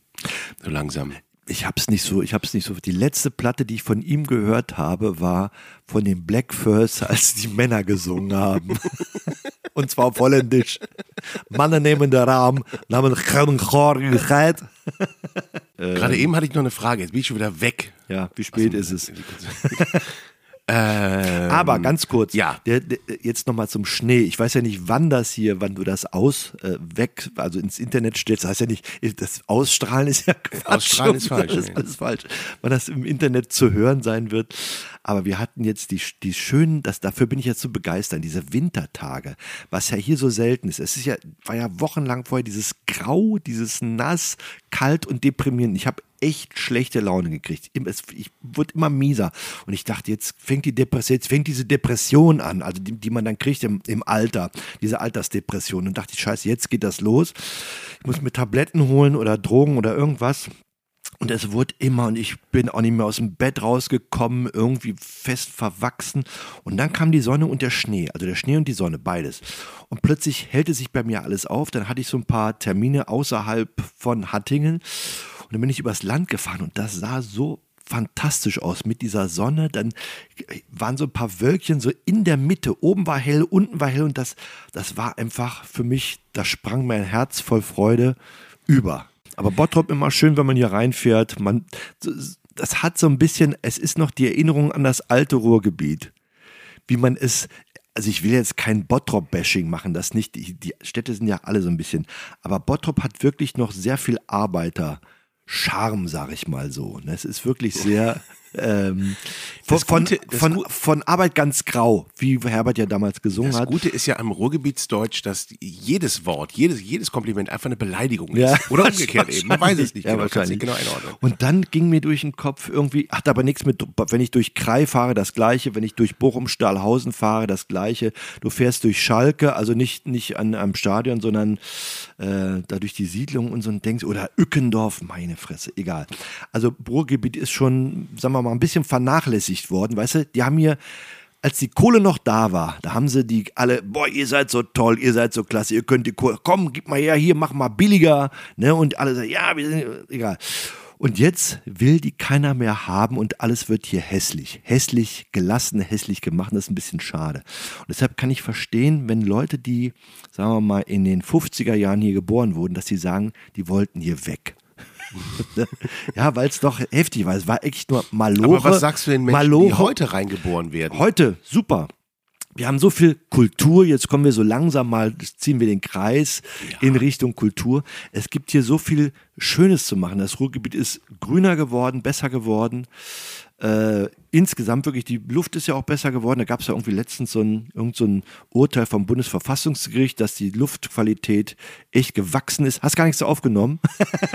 So langsam. Ich hab's nicht so, ich hab's nicht so. Die letzte Platte, die ich von ihm gehört habe, war von den Black First, als die Männer gesungen haben. Und zwar auf Holländisch. Mannen nehmen den namen Chorigkeit. Gerade eben hatte ich noch eine Frage. Jetzt bin ich schon wieder weg. Ja, wie spät ist es? Ähm, Aber ganz kurz, ja. der, der, jetzt nochmal zum Schnee. Ich weiß ja nicht, wann das hier, wann du das aus, äh, weg, also ins Internet stellst. Das heißt ja nicht, das Ausstrahlen ist ja Quatsch. Ausstrahlen ist falsch, Das ist alles falsch. Wann das im Internet zu hören sein wird. Aber wir hatten jetzt die, die schönen, das, dafür bin ich jetzt so begeistert, diese Wintertage, was ja hier so selten ist. Es ist ja, war ja wochenlang vorher dieses Grau, dieses nass, kalt und deprimierend. Ich habe echt schlechte Laune gekriegt. Ich wurde immer mieser. Und ich dachte, jetzt fängt die Depression, jetzt fängt diese Depression an, also die, die man dann kriegt im, im Alter, diese Altersdepression. Und dachte ich, scheiße, jetzt geht das los. Ich muss mir Tabletten holen oder Drogen oder irgendwas. Und es wurde immer, und ich bin auch nicht mehr aus dem Bett rausgekommen, irgendwie fest verwachsen. Und dann kam die Sonne und der Schnee, also der Schnee und die Sonne, beides. Und plötzlich hellte sich bei mir alles auf. Dann hatte ich so ein paar Termine außerhalb von Hattingen. Und dann bin ich übers Land gefahren und das sah so fantastisch aus mit dieser Sonne. Dann waren so ein paar Wölkchen so in der Mitte. Oben war hell, unten war hell und das, das war einfach für mich, da sprang mein Herz voll Freude über. Aber Bottrop immer schön, wenn man hier reinfährt. Man, das hat so ein bisschen, es ist noch die Erinnerung an das alte Ruhrgebiet. Wie man es, also ich will jetzt kein Bottrop-Bashing machen, das nicht, die, die Städte sind ja alle so ein bisschen. Aber Bottrop hat wirklich noch sehr viel Arbeiter. Charme, sag ich mal so. Es ist wirklich sehr ähm, von, Das Gute- von, das von, Arbeit ganz grau, wie Herbert ja damals gesungen Das hat. Gute ist ja am Ruhrgebietsdeutsch, dass jedes Wort, jedes, jedes Kompliment einfach eine Beleidigung Ja, ist. Oder umgekehrt eben. Man weiß es nicht Ja, genau. Wahrscheinlich. nicht genau einordnen. Und dann ging mir durch den Kopf irgendwie, hat aber nichts mit, wenn ich durch Krai fahre, das gleiche, wenn ich durch Bochum Stahlhausen fahre, das gleiche. Du fährst durch Schalke, also nicht, nicht an am Stadion, sondern äh, da durch die Siedlung und so und denkst, oder Ückendorf, meine Fresse, egal. Also Ruhrgebiet ist schon, sagen wir mal, ein bisschen vernachlässigt worden, weißt du, die haben hier als die Kohle noch da war, da haben sie die alle, boah, ihr seid so toll, ihr seid so klasse, ihr könnt die Kohle, komm, gib mal her, hier, mach mal billiger, ne, und alle sagen, ja, wir sind, egal. Und jetzt will die keiner mehr haben und alles wird hier hässlich. Hässlich gelassen, hässlich gemacht. Das ist ein bisschen schade. Und deshalb kann ich verstehen, wenn Leute, die, sagen wir mal, in den 50er Jahren hier geboren wurden, dass sie sagen, die wollten hier weg. ja, weil es doch heftig war. Es war echt nur Maloche. Aber was sagst du den Menschen, die Maloche. heute reingeboren werden? Heute, super. Wir haben so viel Kultur, jetzt kommen wir so langsam mal, ziehen wir den Kreis in Richtung Kultur. Es gibt hier so viel Schönes zu machen. Das Ruhrgebiet ist grüner geworden, besser geworden. Äh, insgesamt wirklich, die Luft ist ja auch besser geworden. Da gab es ja irgendwie letztens so ein, irgend so ein Urteil vom Bundesverfassungsgericht, dass die Luftqualität echt gewachsen ist. Hast gar nichts so aufgenommen.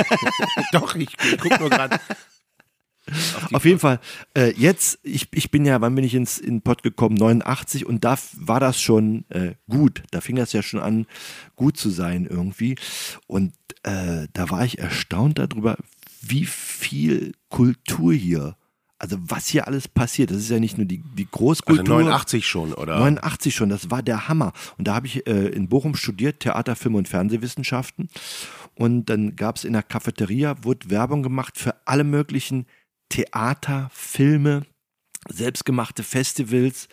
Doch, ich, ich gucke nur gerade. Auf jeden Fall, äh, jetzt, ich, ich bin ja, wann bin ich ins in Pott gekommen? 89 und da war das schon äh, gut. Da fing das ja schon an, gut zu sein irgendwie. Und äh, da war ich erstaunt darüber, wie viel Kultur hier, also was hier alles passiert. Das ist ja nicht nur die, die Also Großkultur. 89 schon, oder? 89 schon, das war der Hammer. Und da habe ich äh, in Bochum studiert, Theater, Film und Fernsehwissenschaften. Und dann gab es in der Cafeteria, wurde Werbung gemacht für alle möglichen Theater, Filme, selbstgemachte Festivals,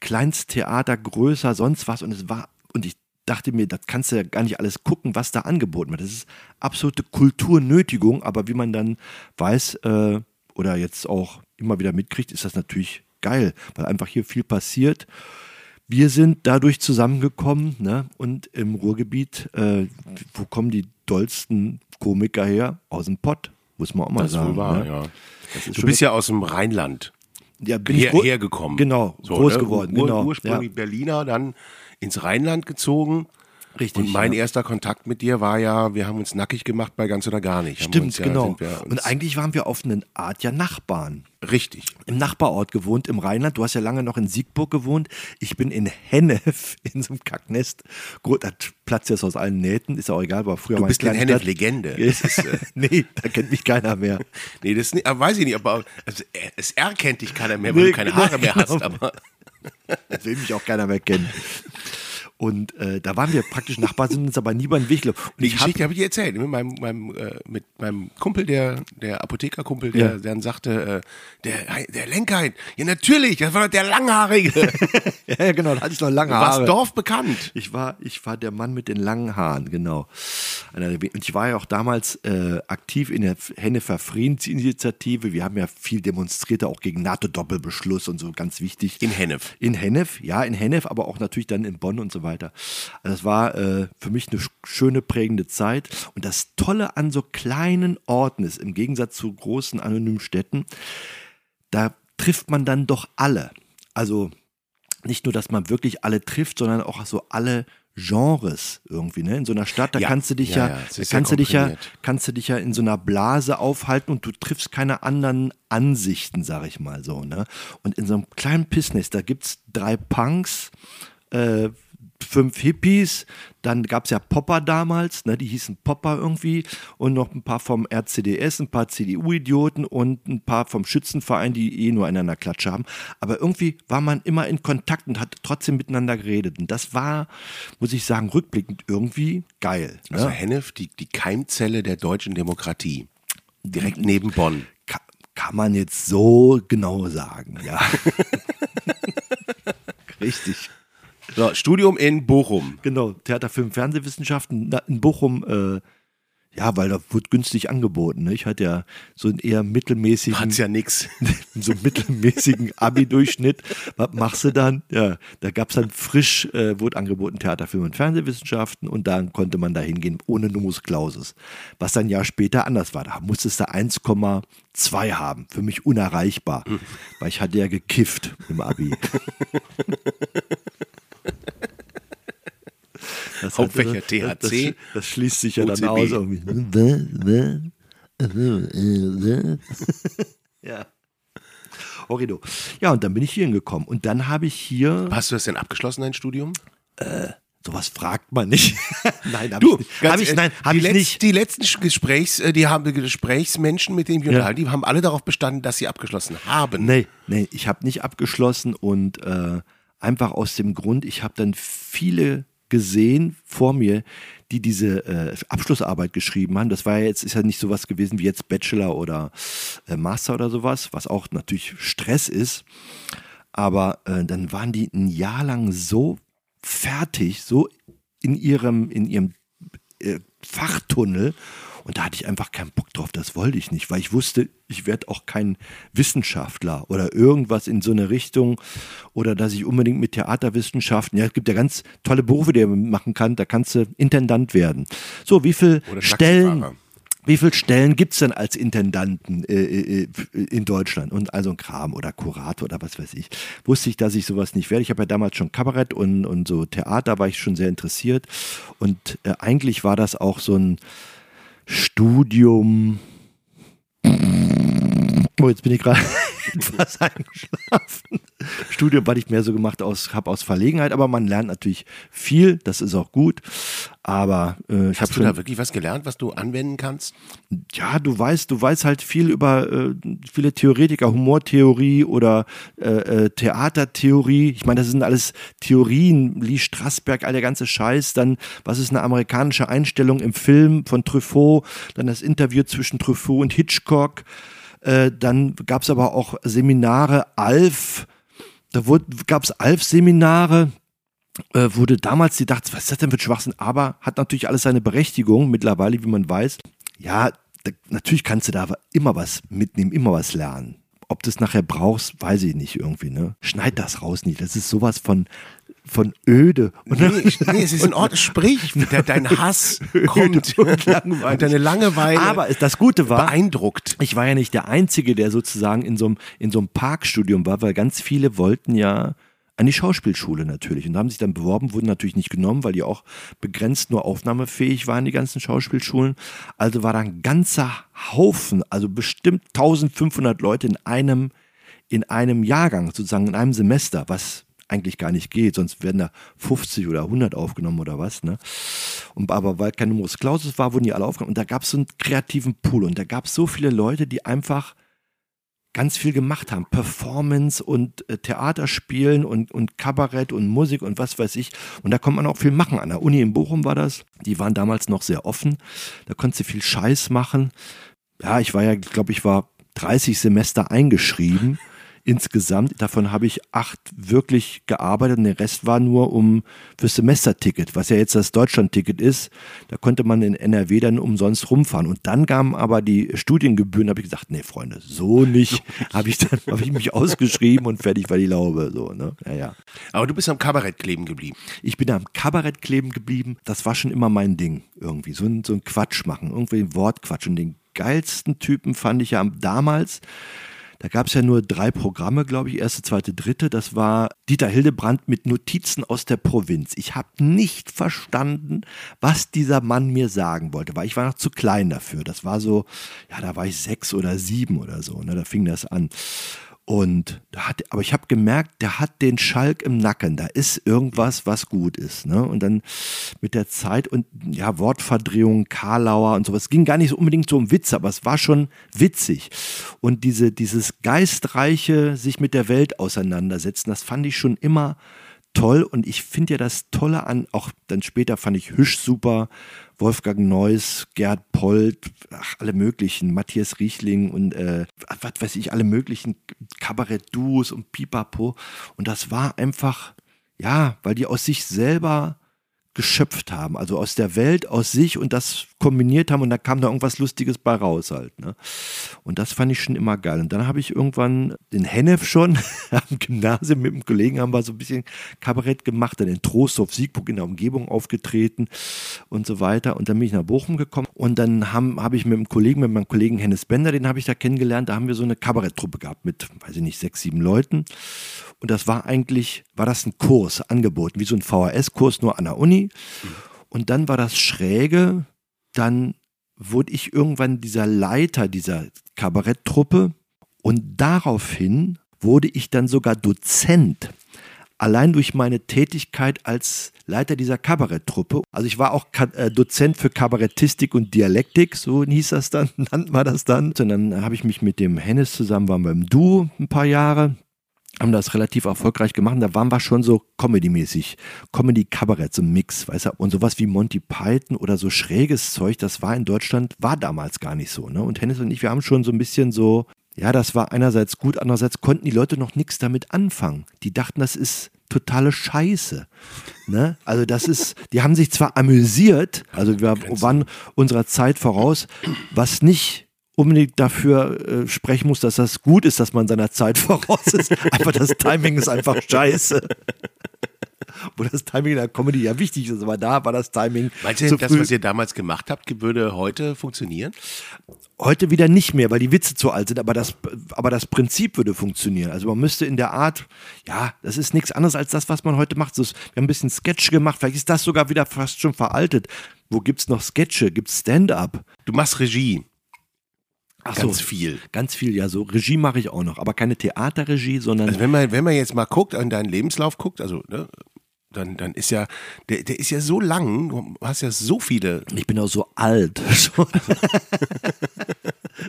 Kleinsttheater, größer, sonst was. Und es war, und ich dachte mir, das kannst du ja gar nicht alles gucken, was da angeboten wird. Das ist absolute Kulturnötigung, aber wie man dann weiß äh, oder jetzt auch immer wieder mitkriegt, ist das natürlich geil, weil einfach hier viel passiert. Wir sind dadurch zusammengekommen ne? und im Ruhrgebiet, äh, wo kommen die dollsten Komiker her? Aus dem Pott, muss man auch mal das ist sagen. wohl wahr, ne? ja. Du bist ja aus dem Rheinland ja, bin her, ich hergekommen. Genau, So, groß ne? geworden. Ur Genau, Ursprünglich Berliner, dann ins Rheinland gezogen. Richtig, Und mein ja. erster Kontakt mit dir war ja, wir haben uns nackig gemacht bei ganz oder gar nicht. Stimmt, ja, genau. Und eigentlich waren wir auf eine Art ja Nachbarn. richtig. Im Nachbarort gewohnt, im Rheinland. Du hast ja lange noch in Siegburg gewohnt. Ich bin in Hennef, in so einem Kacknest. Gut, das platzt jetzt aus allen Nähten, ist auch egal, war früher Du bist in Hennef. Legende. Ist, äh, nee, da kennt mich keiner mehr. nee, das nicht, weiß ich nicht, aber also, äh, es erkennt dich keiner mehr, weil Nee, du keine genau, Haare mehr genau. hast. Aber Das will mich auch keiner mehr kennen. Und äh, da waren wir praktisch Nachbarn, sind uns aber nie über den Weg gelaufen. Und die Geschichte habe ich dir erzählt. Mit meinem, meinem, äh, mit meinem Kumpel, der, der Apothekerkumpel, der Ja. dann sagte, äh, der, der Lenkheit, ja natürlich, das war doch der Langhaarige. ja, genau, da hatte ich noch lange Du warst Haare. dorfbekannt. Ich war, ich war der Mann mit den langen Haaren, genau. Der Und ich war ja auch damals äh, aktiv in der Hennefer Friedensinitiative. Wir haben ja viel demonstriert, auch gegen NATO-Doppelbeschluss und so, ganz wichtig. In Hennef. In Hennef, ja, in Hennef, aber auch natürlich dann in Bonn und so weiter. Also das war äh, für mich eine sch- schöne, prägende Zeit. Und das Tolle an so kleinen Orten ist, im Gegensatz zu großen, anonymen Städten, da trifft man dann doch alle. Also nicht nur, dass man wirklich alle trifft, sondern auch so alle Genres irgendwie, ne? In so einer Stadt, da Ja. kannst du dich Ja, ja, ja, kannst du dich ja, kannst du dich ja in so einer Blase aufhalten und du triffst keine anderen Ansichten, sag ich mal so, ne? Und in so einem kleinen Pissnest, da gibt's drei Punks, äh, fünf Hippies, dann gab's ja Popper damals, ne, die hießen Popper irgendwie und noch ein paar vom RCDS, ein paar CDU-Idioten und ein paar vom Schützenverein, die eh nur einander Klatsche haben. Aber irgendwie war man immer in Kontakt und hat trotzdem miteinander geredet. Und das war, muss ich sagen, rückblickend irgendwie geil. Ne? Also Hennef, die, die Keimzelle der deutschen Demokratie. Direkt neben Bonn. Ka kann man jetzt so genau sagen, ja. Richtig. So, Studium in Bochum. Genau, Theater, Film, Fernsehwissenschaften in Bochum, äh, ja, weil da wurde günstig angeboten. Ne? Ich hatte ja so einen eher mittelmäßigen, Hat's ja nix. so einen mittelmäßigen Abi-Durchschnitt. Was machst du dann? Ja, da gab's dann frisch, äh, wurde angeboten Theater, Film und Fernsehwissenschaften und dann konnte man da hingehen ohne Numus Clausus. Was dann ein Jahr später anders war. Da musstest du 1,2 haben. Für mich unerreichbar. Weil ich hatte ja gekifft im Abi. Das Hauptfächer hatte- das, das, THC, das schließt sich ja dann OCB. aus irgendwie. ja. Horrido. Ja, und dann bin ich hier hingekommen. Und dann habe ich hier, Hast du das denn abgeschlossen, dein Studium? sowas fragt man nicht. nein, habe Du, ich nicht. Hab ich, nein, habe die ich letz- nicht. Die letzten Gesprächs, äh, die haben Gesprächsmenschen, mit denen wir Ja. unterhalten, die haben alle darauf bestanden, dass sie abgeschlossen haben. Nee, nee, ich habe nicht abgeschlossen und äh, einfach aus dem Grund, ich habe dann viele gesehen vor mir, die diese äh, Abschlussarbeit geschrieben haben. Das war ja jetzt, ist ja nicht sowas gewesen wie jetzt Bachelor oder äh, Master oder sowas, was auch natürlich Stress ist. Aber äh, dann waren die ein Jahr lang so fertig, so in ihrem, in ihrem äh, Fachtunnel Und da hatte ich einfach keinen Bock drauf, das wollte ich nicht, weil ich wusste, ich werde auch kein Wissenschaftler oder irgendwas in so eine Richtung oder dass ich unbedingt mit Theaterwissenschaften, ja, es gibt ja ganz tolle Berufe, die man machen kann, da kannst du Intendant werden. So, wie viele Stellen wie viele Stellen gibt es denn als Intendanten äh, äh, in Deutschland? Und also ein Kram oder Kurator oder was weiß ich. Wusste ich, dass ich sowas nicht werde. Ich habe ja damals schon Kabarett und, und so Theater, war ich schon sehr interessiert. Und äh, eigentlich war das auch so ein Studium. Oh, jetzt bin ich gerade etwas eingeschlafen. Studium war ich mehr so gemacht aus, habe aus Verlegenheit, aber man lernt natürlich viel, das ist auch gut. Aber äh, ich habe schon da wirklich was gelernt, was du anwenden kannst. Ja, du weißt, du weißt halt viel über äh, viele Theoretiker, Humortheorie oder äh, äh, Theatertheorie. Ich meine, das sind alles Theorien, Lee Strasberg, all der ganze Scheiß. Dann, was ist eine amerikanische Einstellung im Film von Truffaut? Dann das Interview zwischen Truffaut und Hitchcock. Äh, dann gab es aber auch Seminare, Alf, da gab es Alf-Seminare, äh, wurde damals gedacht, was ist das denn für Schwachsinn, aber hat natürlich alles seine Berechtigung mittlerweile, wie man weiß. Ja, da, natürlich kannst du da immer was mitnehmen, immer was lernen. Ob du es nachher brauchst, weiß ich nicht irgendwie. Ne? Schneid das raus nicht. Das ist sowas von von öde. Und nee, nee, es ist in Ordnung. Sprich, dein Hass kommt und, und deine Langeweile. Aber das Gute war, beeindruckt. Ich war ja nicht der Einzige, der sozusagen in so einem, in so einem Parkstudium war, weil ganz viele wollten ja an die Schauspielschule natürlich und haben sich dann beworben, wurden natürlich nicht genommen, weil die auch begrenzt nur aufnahmefähig waren, die ganzen Schauspielschulen. Also war da ein ganzer Haufen, also bestimmt 1500 Leute in einem, in einem Jahrgang, sozusagen in einem Semester, was eigentlich gar nicht geht, sonst werden da 50 oder 100 aufgenommen oder was. Ne? Und, aber weil kein Numerus Clausus war, wurden die alle aufgenommen. Und da gab es so einen kreativen Pool und da gab es so viele Leute, die einfach ganz viel gemacht haben. Performance und äh, Theaterspielen und, und Kabarett und Musik und was weiß ich. Und da konnte man auch viel machen. An der Uni in Bochum war das. Die waren damals noch sehr offen. Da konntest du viel Scheiß machen. Ja, ich war ja, glaube ich, war 30 Semester eingeschrieben insgesamt. Davon habe ich acht wirklich gearbeitet und der Rest war nur um fürs Semesterticket, was ja jetzt das Deutschlandticket ist. Da konnte man in NRW dann umsonst rumfahren. Und dann kamen aber die Studiengebühren, habe ich gesagt, nee, Freunde, so nicht. habe ich dann habe ich mich ausgeschrieben und fertig war die Laube. So, ne? ja, ja. Aber du bist am Kabarett kleben geblieben. Ich bin am Kabarett kleben geblieben. Das war schon immer mein Ding irgendwie. So ein, so ein Quatsch machen, irgendwie ein Wortquatsch. Und den geilsten Typen fand ich ja damals, da gab es ja nur drei Programme, glaube ich, erste, zweite, dritte. Das war Dieter Hildebrand mit Notizen aus der Provinz. Ich habe nicht verstanden, was dieser Mann mir sagen wollte, weil ich war noch zu klein dafür. Das war so, ja, da war ich sechs oder sieben oder so. Ne? Da fing das an. Und hat, aber ich habe gemerkt, der hat den Schalk im Nacken. Da ist irgendwas, was gut ist. Ne? Und dann mit der Zeit und ja, Wortverdrehung, Karlauer und sowas. Es ging gar nicht so unbedingt so um Witze, aber es war schon witzig. Und diese, dieses geistreiche, sich mit der Welt auseinandersetzen, das fand ich schon immer toll. Und ich finde ja das Tolle an, auch dann später fand ich Hüsch super, Wolfgang Neuss, Gerd Polt, ach, alle möglichen, Matthias Riechling und äh, was weiß ich, alle möglichen Kabarett-Duos und Pipapo. Und das war einfach, ja, weil die aus sich selber geschöpft haben, also aus der Welt, aus sich und das kombiniert haben und da kam da irgendwas Lustiges bei raus halt. Ne? Und das fand ich schon immer geil. Und dann habe ich irgendwann den Hennef schon am Gymnasium mit einem Kollegen haben wir so ein bisschen Kabarett gemacht, dann in Trostorf, Siegburg in der Umgebung aufgetreten und so weiter. Und dann bin ich nach Bochum gekommen und dann habe hab ich mit einem Kollegen, mit meinem Kollegen Hennes Bender, den habe ich da kennengelernt, da haben wir so eine Kabaretttruppe gehabt mit, weiß ich nicht, sechs, sieben Leuten. Und das war eigentlich, war das ein Kurs angeboten, wie so ein VHS-Kurs nur an der Uni. Und dann war das Schräge, dann wurde ich irgendwann dieser Leiter dieser Kabaretttruppe und daraufhin wurde ich dann sogar Dozent. Allein durch meine Tätigkeit als Leiter dieser Kabaretttruppe. Also ich war auch äh, Dozent für Kabarettistik und Dialektik, so hieß das dann, nannte man das dann. Und dann habe ich mich mit dem Hennes zusammen, waren wir im Duo ein paar Jahre haben das relativ erfolgreich gemacht. Da waren wir schon so Comedy-mäßig. Comedy-Kabarett, so ein Mix, weißt du? Und sowas wie Monty Python oder so schräges Zeug, das war in Deutschland, war damals gar nicht so, ne? Und Hennis und ich, wir haben schon so ein bisschen so, ja, das war einerseits gut, andererseits konnten die Leute noch nichts damit anfangen. Die dachten, das ist totale Scheiße. Ne? Also das ist, die haben sich zwar amüsiert, also wir waren unserer Zeit voraus, was nicht unbedingt dafür äh, sprechen muss, dass das gut ist, dass man seiner Zeit voraus ist. Einfach das Timing ist einfach scheiße. Wo das Timing in der Comedy ja wichtig ist, aber da war das Timing. Meinst du, das, was ihr damals gemacht habt, würde heute funktionieren? Heute wieder nicht mehr, weil die Witze zu alt sind, aber das, aber das Prinzip würde funktionieren. Also man müsste in der Art, ja, das ist nichts anderes als das, was man heute macht. So, wir haben ein bisschen Sketch gemacht, vielleicht ist das sogar wieder fast schon veraltet. Wo gibt's noch Sketche? Gibt's Stand-up? Du machst Regie. Ach Ganz viel. Ganz viel, ja, so Regie mache ich auch noch, aber keine Theaterregie, sondern Also wenn man, wenn man jetzt mal guckt, an deinen Lebenslauf guckt, also ne, dann, dann ist ja, der, der ist ja so lang, du hast ja so viele. ich bin auch so alt. schon.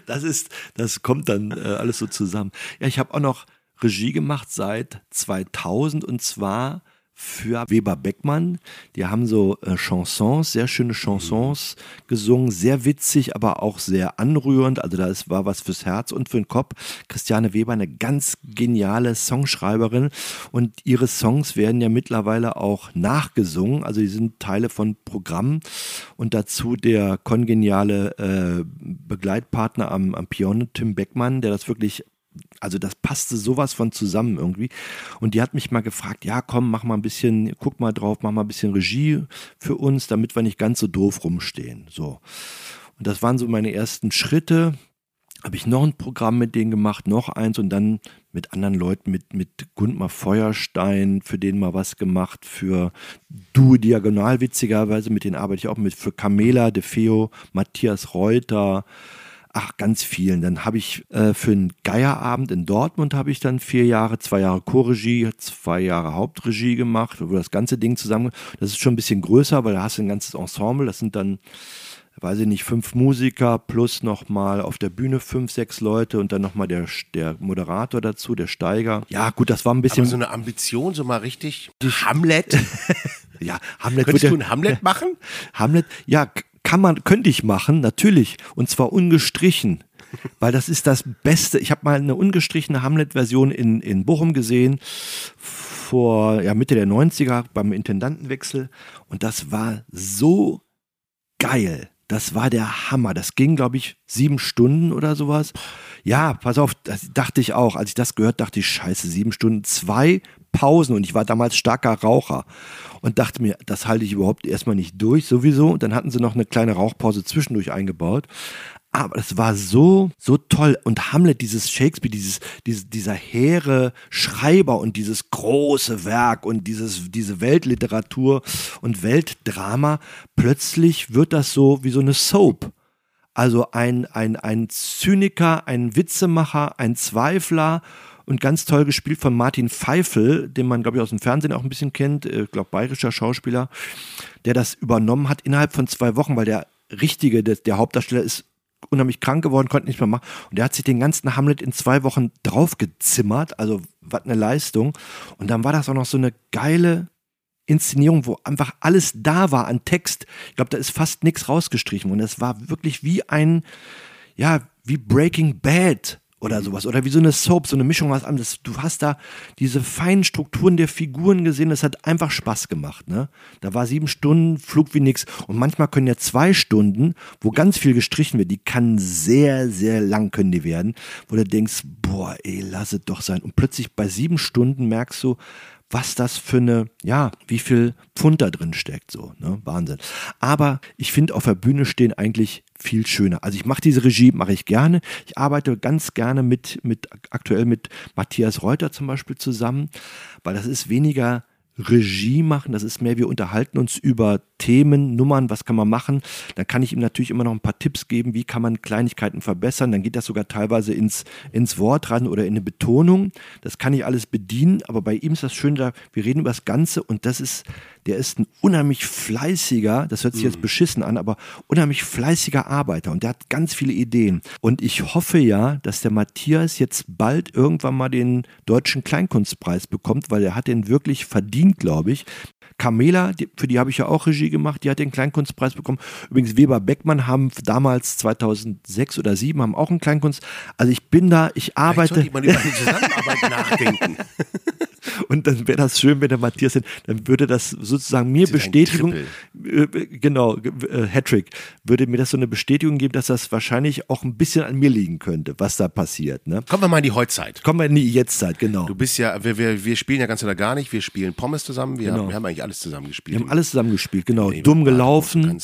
das ist, das kommt dann äh, alles so zusammen. Ja, ich habe auch noch Regie gemacht seit 2000 und zwar für Weber Beckmann. Die haben so äh, Chansons, sehr schöne Chansons gesungen, sehr witzig, aber auch sehr anrührend. Also da war was fürs Herz und für den Kopf. Christiane Weber, eine ganz geniale Songschreiberin und ihre Songs werden ja mittlerweile auch nachgesungen. Also die sind Teile von Programmen und dazu der kongeniale äh, Begleitpartner am, am Piano Tim Beckmann, der das wirklich also das passte sowas von zusammen irgendwie. Und die hat mich mal gefragt, ja komm, mach mal ein bisschen, guck mal drauf, mach mal ein bisschen Regie für uns, damit wir nicht ganz so doof rumstehen. So. Und das waren so meine ersten Schritte. Habe ich noch ein Programm mit denen gemacht, noch eins und dann mit anderen Leuten, mit, mit Gundmar Feuerstein, für den mal was gemacht, für Du Diagonal, witzigerweise, mit denen arbeite ich auch mit, für Camela De Feo, Matthias Reuter, Ach, ganz vielen. Dann habe ich äh, für einen Geierabend in Dortmund habe ich dann vier Jahre, zwei Jahre Chorregie, zwei Jahre Hauptregie gemacht, wo das ganze Ding zusammen. Das ist schon ein bisschen größer, weil da hast du ein ganzes Ensemble. Das sind dann, weiß ich nicht, fünf Musiker plus nochmal auf der Bühne fünf, sechs Leute und dann nochmal der, der Moderator dazu, der Steiger. Ja, gut, das war ein bisschen. Aber so eine Ambition, so mal richtig Hamlet. ja, Hamlet Könntest du einen Hamlet machen? Hamlet, ja, kann man, könnte ich machen, natürlich. Und zwar ungestrichen. Weil das ist das Beste. Ich habe mal eine ungestrichene Hamlet-Version in, in Bochum gesehen, vor ja, Mitte der 90er beim Intendantenwechsel. Und das war so geil. Das war der Hammer. Das ging, glaube ich, sieben Stunden oder sowas. Ja, pass auf, das dachte ich auch. Als ich das gehört, dachte ich, scheiße, sieben Stunden, zwei Pausen. Und ich war damals starker Raucher und dachte mir, das halte ich überhaupt erstmal nicht durch, sowieso. Und dann hatten sie noch eine kleine Rauchpause zwischendurch eingebaut. Aber es war so, so toll. Und Hamlet, dieses Shakespeare, dieses, dieses, dieser hehre Schreiber und dieses große Werk und dieses, diese Weltliteratur und Weltdrama, plötzlich wird das so wie so eine Soap. Also ein, ein, ein Zyniker, ein Witzemacher, ein Zweifler und ganz toll gespielt von Martin Pfeifel, den man, glaube ich, aus dem Fernsehen auch ein bisschen kennt, ich glaube, bayerischer Schauspieler, der das übernommen hat innerhalb von zwei Wochen, weil der richtige, der, der Hauptdarsteller ist unheimlich krank geworden, konnte nicht mehr machen. Und der hat sich den ganzen Hamlet in zwei Wochen draufgezimmert. Also, was eine Leistung. Und dann war das auch noch so eine geile Inszenierung, wo einfach alles da war an Text. Ich glaube, da ist fast nichts rausgestrichen. Und es war wirklich wie ein, ja, wie Breaking Bad oder sowas. Oder wie so eine Soap, so eine Mischung aus allem. Das, du hast da diese feinen Strukturen der Figuren gesehen. Das hat einfach Spaß gemacht. Ne? Da war sieben Stunden, flug wie nix. Und manchmal können ja zwei Stunden, wo ganz viel gestrichen wird, die kann sehr, sehr lang können die werden, wo du denkst, boah, ey, lass es doch sein. Und plötzlich bei sieben Stunden merkst du, was das für eine, ja, wie viel Pfund da drin steckt, so, ne, Wahnsinn. Aber ich finde auf der Bühne stehen eigentlich viel schöner. Also ich mache diese Regie, mache ich gerne. Ich arbeite ganz gerne mit, mit, aktuell mit Matthias Reuter zum Beispiel zusammen, weil das ist weniger Regie machen, das ist mehr, wir unterhalten uns über Themen, Nummern, was kann man machen. Dann kann ich ihm natürlich immer noch ein paar Tipps geben, wie kann man Kleinigkeiten verbessern. Dann geht das sogar teilweise ins, ins Wort ran oder in eine Betonung. Das kann ich alles bedienen, aber bei ihm ist das schön, da wir reden über das Ganze und das ist, der ist ein unheimlich fleißiger, das hört sich jetzt beschissen an, aber unheimlich fleißiger Arbeiter und der hat ganz viele Ideen. Und ich hoffe ja, dass der Matthias jetzt bald irgendwann mal den deutschen Kleinkunstpreis bekommt, weil er hat den wirklich verdient, glaube ich, Carmela, die, für die habe ich ja auch Regie gemacht, die hat den Kleinkunstpreis bekommen. Übrigens, Weber Beckmann haben damals 2006 oder 2007 haben auch einen Kleinkunst. Also ich bin da, ich arbeite. Sollte ich mal über eine Zusammenarbeit nachdenken. Und dann wäre das schön, wenn der Matthias, dann würde das sozusagen mir Das Bestätigung, äh, genau, äh, Hattrick, würde mir das so eine Bestätigung geben, dass das wahrscheinlich auch ein bisschen an mir liegen könnte, was da passiert. Ne? Kommen wir mal in die Heutzeit. Kommen wir in die Jetztzeit, genau. Du bist ja, wir, wir, wir spielen ja ganz oder gar nicht. Wir spielen Pommes zusammen. Wir, Genau. haben, wir haben eigentlich alles zusammen gespielt. Wir haben alles zusammen gespielt, genau. Nee, Dumm gelaufen.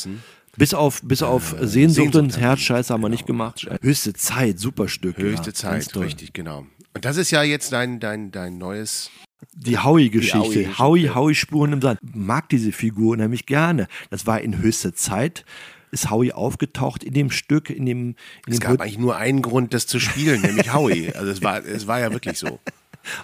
Bis auf, bis auf Sehnsucht, Sehnsucht und Herzscheiße haben wir nicht gemacht. Höchste Zeit, super Stück. Höchste ja, Zeit, richtig, genau. Und das ist ja jetzt dein, dein, dein neues. Die Howie-Geschichte. Howie, Howie-Spuren im Sand. Mag diese Figur nämlich gerne. Das war in höchster Zeit. Ist Howie aufgetaucht in dem Stück, in dem, in Es dem gab eigentlich nur einen Grund, das zu spielen, nämlich Howie. Also es war, es war ja wirklich so.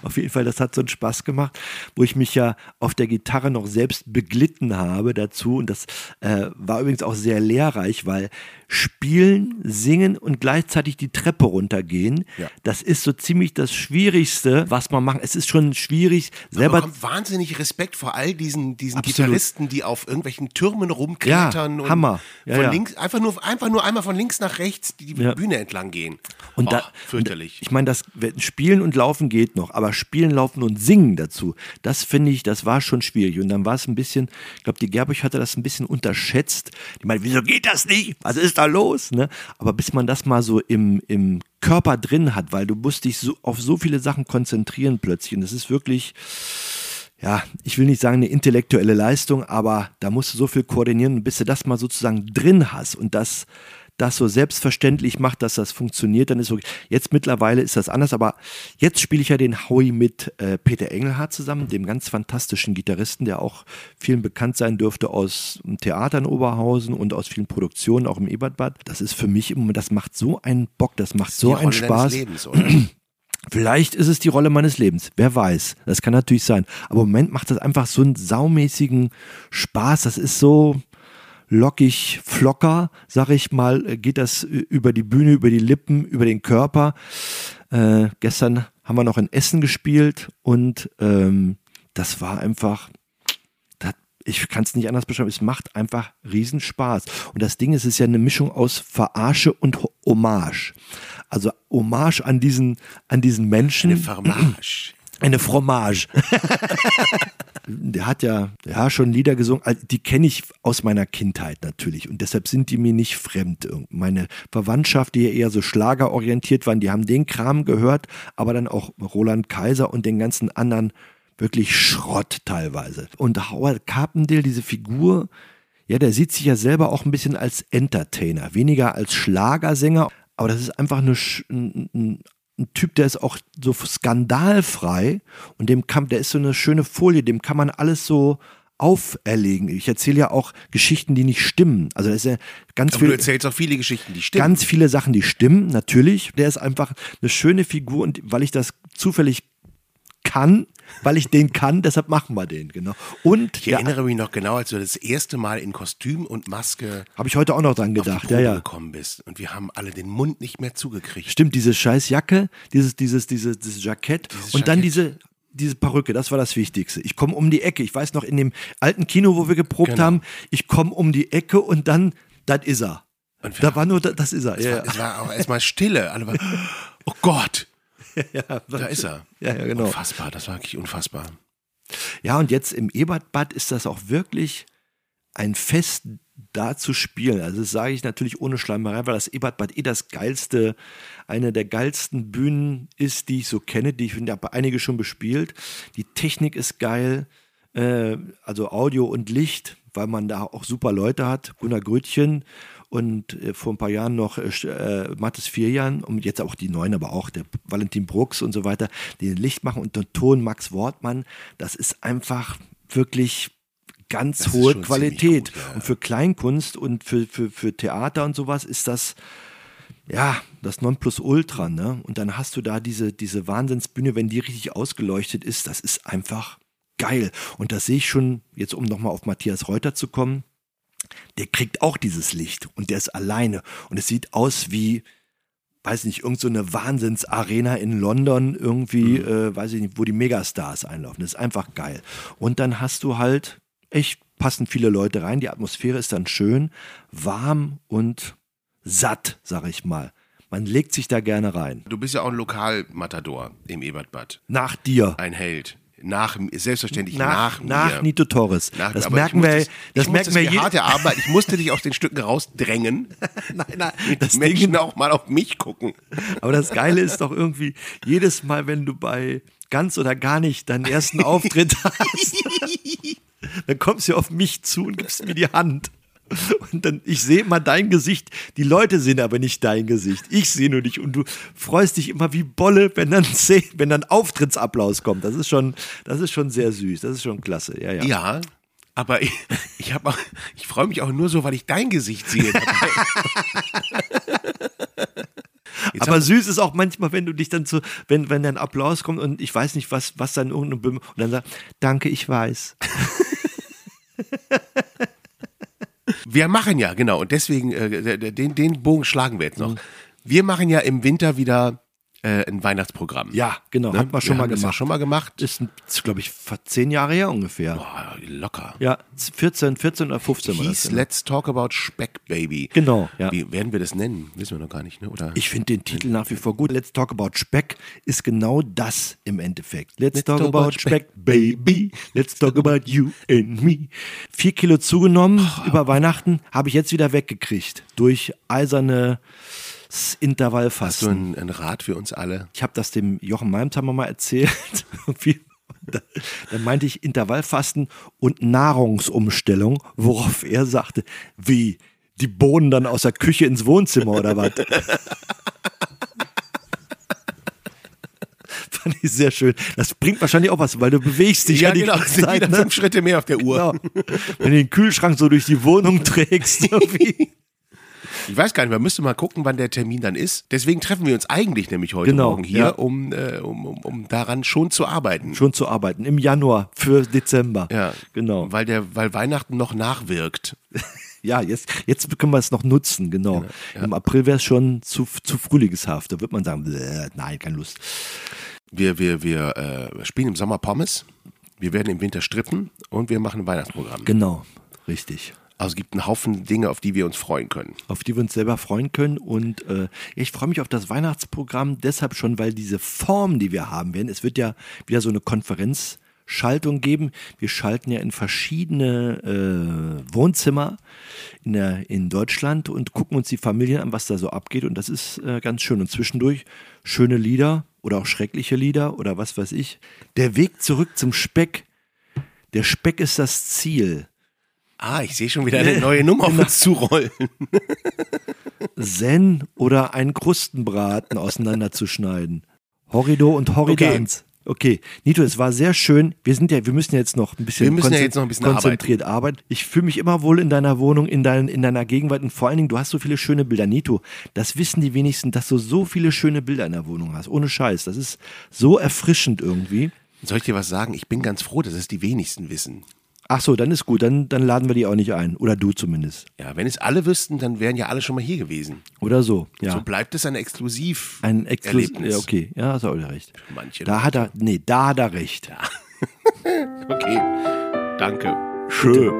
Auf jeden Fall, das hat so einen Spaß gemacht, wo ich mich ja auf der Gitarre noch selbst beglitten habe dazu. Und das äh, war übrigens auch sehr lehrreich, weil spielen, singen und gleichzeitig die Treppe runtergehen, Ja. das ist so ziemlich das Schwierigste, was man macht. Es ist schon schwierig, Man selber. bekommt wahnsinnig Respekt vor all diesen, diesen Absolut. Gitarristen, die auf irgendwelchen Türmen rumklettern Ja, und Hammer. Ja, von ja. links, einfach nur, einfach nur einmal von links nach rechts die, die Ja. Bühne entlang gehen. Und oh, da, fürchterlich. Ich meine, das Spielen und Laufen geht noch, aber Spielen, Laufen und Singen dazu, das finde ich, das war schon schwierig. Und dann war es ein bisschen, ich glaube, die Gerbuch hatte das ein bisschen unterschätzt. Die meinte, wieso geht das nicht? Was ist da los? Ne? Aber bis man das mal so im, im Körper drin hat, weil du musst dich so, auf so viele Sachen konzentrieren plötzlich. Und das ist wirklich, ja, ich will nicht sagen eine intellektuelle Leistung, aber da musst du so viel koordinieren, bis du das mal sozusagen drin hast und das, das so selbstverständlich macht, dass das funktioniert, dann ist so. Jetzt mittlerweile ist das anders, aber jetzt spiele ich ja den Howie mit äh, Peter Engelhardt zusammen, dem ganz fantastischen Gitarristen, der auch vielen bekannt sein dürfte aus dem Theater in Oberhausen und aus vielen Produktionen, auch im Ebertbad. Das ist für mich immer, das macht so einen Bock, das macht so einen Rolle Spaß. Lebens? Vielleicht ist es die Rolle meines Lebens. Wer weiß. Das kann natürlich sein. Aber im Moment macht das einfach so einen saumäßigen Spaß. Das ist so lockig, flocker, sag ich mal, geht das über die Bühne, über die Lippen, über den Körper. Äh, gestern haben wir noch in Essen gespielt und ähm, das war einfach, ich kann es nicht anders beschreiben, es macht einfach Riesenspaß. Und das Ding ist, es ist ja eine Mischung aus Verarsche und Ho- Hommage. Also Hommage an diesen, an diesen Menschen. Eine Farmage. Eine Fromage. der hat ja, ja schon Lieder gesungen, also die kenne ich aus meiner Kindheit natürlich und deshalb sind die mir nicht fremd. Meine Verwandtschaft, die ja eher so schlagerorientiert waren, die haben den Kram gehört, aber dann auch Roland Kaiser und den ganzen anderen wirklich Schrott teilweise. Und Howard Carpendale, diese Figur, ja, der sieht sich ja selber auch ein bisschen als Entertainer, weniger als Schlagersänger, aber das ist einfach eine, ein, ein, Typ, der ist auch so skandalfrei und dem kann, der ist so eine schöne Folie, dem kann man alles so auferlegen. Ich erzähle ja auch Geschichten, die nicht stimmen. Also da ist ja ganz Aber viel du erzählst auch viele Geschichten, die stimmen. ganz viele Sachen, die stimmen, natürlich. Der ist einfach eine schöne Figur und weil ich das zufällig kann, weil ich den kann, deshalb machen wir den, genau. Und ich ja, erinnere mich noch genau, als du das erste Mal in Kostüm und Maske habe ich heute auch noch dran gedacht. Ja, ja. gekommen bist. Und wir haben alle den Mund nicht mehr zugekriegt. Stimmt, diese scheiß Jacke, dieses, dieses, dieses, dieses Jackett Dieses und dann Jackett. diese, diese Perücke, das war das Wichtigste. Ich komme um die Ecke. Ich weiß noch, in dem alten Kino, wo wir geprobt Genau. haben, ich komme um die Ecke und dann, das ist er. Und Da war nur, das, das ist er. es, Ja, war, es war auch erstmal Stille. Alle waren, oh Gott, ja. da ist er. Ja, ja, genau. Unfassbar, das war wirklich unfassbar. Ja, und jetzt im Ebertbad ist das auch wirklich ein Fest, da zu spielen. Also das sage ich natürlich ohne Schleimerei, weil das Ebertbad eh das geilste, eine der geilsten Bühnen ist, die ich so kenne, die ich habe einige schon bespielt. Die Technik ist geil, äh, also Audio und Licht, weil man da auch super Leute hat. Gunnar Grütchen und äh, vor ein paar Jahren noch äh, äh, Mattes Vierjan und jetzt auch die Neuen, aber auch der Valentin Brooks und so weiter, die den Licht machen und den Ton Max Wortmann. Das ist einfach wirklich ganz Das hohe Qualität. gut, ja. Und für Kleinkunst und für, für, für Theater und sowas ist das ja, das Nonplusultra, ne? Und dann hast du da diese, diese Wahnsinnsbühne, wenn die richtig ausgeleuchtet ist, das ist einfach geil. Und das sehe ich schon, jetzt um nochmal auf Matthias Reuter zu kommen, der kriegt auch dieses Licht und der ist alleine. Und es sieht aus wie, weiß nicht, irgend so eine Wahnsinnsarena in London, irgendwie, äh, weiß ich nicht, wo die Megastars einlaufen. Das ist einfach geil. Und dann hast du halt echt passen viele Leute rein. Die Atmosphäre ist dann schön, warm und satt, sag ich mal. Man legt sich da gerne rein. Du bist ja auch ein Lokalmatador im Ebertbad. Nach dir. Ein Held. Nach, selbstverständlich Nach, nach, nach mir. Nito Torres. Nach- das merken ich wir, das ich merken musste wir je- hart erarbeiten. Ich musste dich aus den Stücken rausdrängen. Nein, nein, Das das Menschen Ding, auch mal auf mich gucken. aber das Geile ist doch irgendwie, jedes Mal, wenn du bei ganz oder gar nicht deinen ersten Auftritt hast, dann kommst du auf mich zu und gibst mir die Hand. Und dann, ich sehe immer dein Gesicht, die Leute sehen aber nicht dein Gesicht. Ich sehe nur dich und du freust dich immer wie Bolle, wenn dann, wenn dann Auftrittsapplaus kommt. Das ist schon, das ist schon sehr süß, das ist schon klasse. Ja, ja. Ja, aber ich, ich, auch- ich freue mich auch nur so, weil ich dein Gesicht sehe. dabei. Jetzt Aber süß ist auch manchmal, wenn du dich dann so, wenn, wenn dann Applaus kommt und ich weiß nicht, was, was dann irgendein Bim- und dann sagt, danke, ich weiß. Wir machen ja, genau, und deswegen, äh, den, den Bogen schlagen wir jetzt Mhm. noch. Wir machen ja im Winter wieder äh, ein Weihnachtsprogramm. Ja, genau, Ne? hat man schon wir mal haben das ja gemacht. schon mal gemacht. Das ist, glaube ich, vor zehn Jahre her ungefähr. Boah, locker. Ja, 14, 14 oder 15 war das. Hieß genau. Let's Talk About Speck Baby. Genau, ja. Wie werden wir das nennen? Wissen wir noch gar nicht, ne? Oder? Ich finde den Titel nach wie vor gut. Let's Talk About Speck ist genau das im Endeffekt. Let's, talk, about Speck, baby. Let's talk about you and me. Vier Kilo zugenommen über Weihnachten, habe ich jetzt wieder weggekriegt. Durch eiserne Hast du Intervallfasten. ein, ein Rat für uns alle? Ich habe das dem Jochen Malmtamer mal erzählt. Dann meinte ich Intervallfasten und Nahrungsumstellung, worauf er sagte, wie die Bohnen dann aus der Küche ins Wohnzimmer oder was? Fand ich sehr schön. Das bringt wahrscheinlich auch was, weil du bewegst dich ja, die ganze Sind Zeit. Ne? fünf Schritte mehr auf der Uhr. Genau. Wenn du den Kühlschrank so durch die Wohnung trägst. Irgendwie. Ich weiß gar nicht, man müsste mal gucken, wann der Termin dann ist. Deswegen treffen wir uns eigentlich nämlich heute Genau, Morgen hier, ja. um, äh, um, um, um daran schon zu arbeiten. Schon zu arbeiten. Im Januar für Dezember. Ja, Genau. Weil, der, weil Weihnachten noch nachwirkt. Ja, jetzt, jetzt können wir es noch nutzen, genau. Im April wäre es schon zu, zu frühlingshaft. Da wird man sagen, "Bäh, nein, keine Lust. Wir, wir, wir äh, spielen im Sommer Pommes, wir werden im Winter strippen und wir machen ein Weihnachtsprogramm. Genau, richtig. Also es gibt einen Haufen Dinge, auf die wir uns freuen können. Auf die wir uns selber freuen können. Und äh, ich freue mich auf das Weihnachtsprogramm deshalb schon, weil diese Form, die wir haben werden, es wird ja wieder so eine Konferenzschaltung geben. Wir schalten ja in verschiedene äh, Wohnzimmer in, der, in Deutschland und gucken uns die Familien an, was da so abgeht. Und das ist äh, ganz schön. Und zwischendurch schöne Lieder oder auch schreckliche Lieder oder was weiß ich. Der Weg zurück zum Speck. Der Speck ist das Ziel. Ah, ich sehe schon wieder eine neue Nummer auf uns zurollen. Zen oder ein Krustenbraten auseinanderzuschneiden. Horrido und Horridans. Okay. Nito, es war sehr schön. Wir sind ja, wir müssen ja jetzt noch ein bisschen, müssen ja noch ein bisschen konzentriert arbeiten. Ich fühle mich immer wohl in deiner Wohnung, in, dein, in deiner Gegenwart und vor allen Dingen, du hast so viele schöne Bilder. Nito, das wissen die wenigsten, dass du so viele schöne Bilder in der Wohnung hast. Ohne Scheiß. Das ist so erfrischend irgendwie. Soll ich dir was sagen? Ich bin ganz froh, dass es die wenigsten wissen. Ach so, dann ist gut. Dann, dann laden wir die auch nicht ein. Oder du zumindest. Ja, wenn es alle wüssten, dann wären ja alle schon mal hier gewesen. Oder so. Ja. So bleibt es ein exklusiv Ein Exklusiv. Erlebnis. Ja, okay. Ja, hast du auch recht. Manche Da hat er, nee, da hat er recht. Okay, danke. Schön.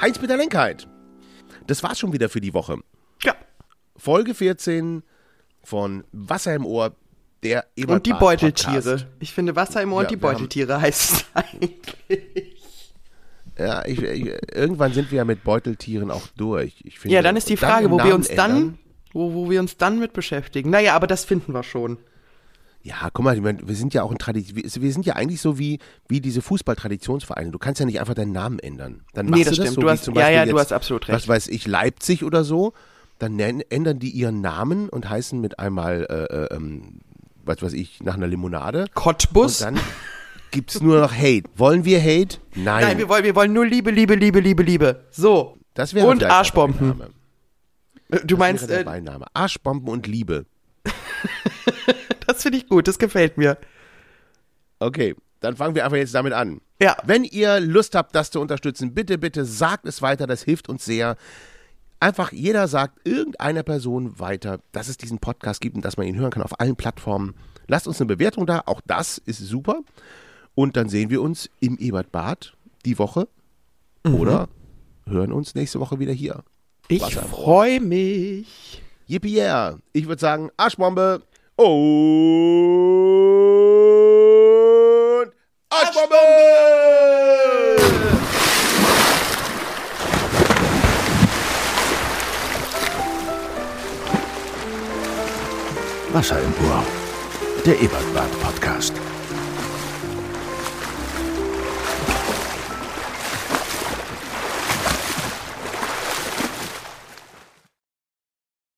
Heinz Peter Lenkheit. Das war's schon wieder für die Woche. Ja. Folge 14 von Wasser im Ohr, der Ebertbad Und die Beuteltiere. Podcast. Ich finde Wasser im Ohr Ja, und die haben- Beuteltiere heißt es eigentlich. Ja, ich, ich, irgendwann sind wir ja mit Beuteltieren auch durch. Ich finde, Ja, dann ist die Frage, wo wir uns dann, wo, wo wir uns dann mit beschäftigen. Naja, aber das finden wir schon. Ja, guck mal, wir sind ja auch ein Tradition, wir sind ja eigentlich so wie, wie diese Fußballtraditionsvereine. Du kannst ja nicht einfach deinen Namen ändern. Dann Nee, machst das du das stimmt. so Du hast- zum ja, Beispiel ja, du jetzt, hast absolut recht. Was weiß ich, Leipzig oder so. Dann ändern die ihren Namen und heißen mit einmal, äh, äh, ähm, was weiß ich, nach einer Limonade. Cottbus? Und dann gibt's nur noch Hate. Wollen wir Hate? Nein. Nein, wir wollen, wir wollen nur Liebe, Liebe, Liebe, Liebe, Liebe. So. das wäre und Arschbomben. Äh, Du Das meinst, wäre der äh, Beiname. Arschbomben und Liebe. das finde ich gut, das gefällt mir. Okay, dann fangen wir einfach jetzt damit an. Ja. Wenn ihr Lust habt, das zu unterstützen, bitte, bitte sagt es weiter, das hilft uns sehr. Einfach jeder sagt irgendeiner Person weiter, dass es diesen Podcast gibt und dass man ihn hören kann auf allen Plattformen. Lasst uns eine Bewertung da, auch das ist super. Und dann sehen wir uns im Ebertbad die Woche oder hören uns nächste Woche wieder hier. Ich freue mich. Yippie yeah. Ich würde sagen, Arschbombe und Arschbombe! Wasser Ohr. Der Ebertbad Podcast.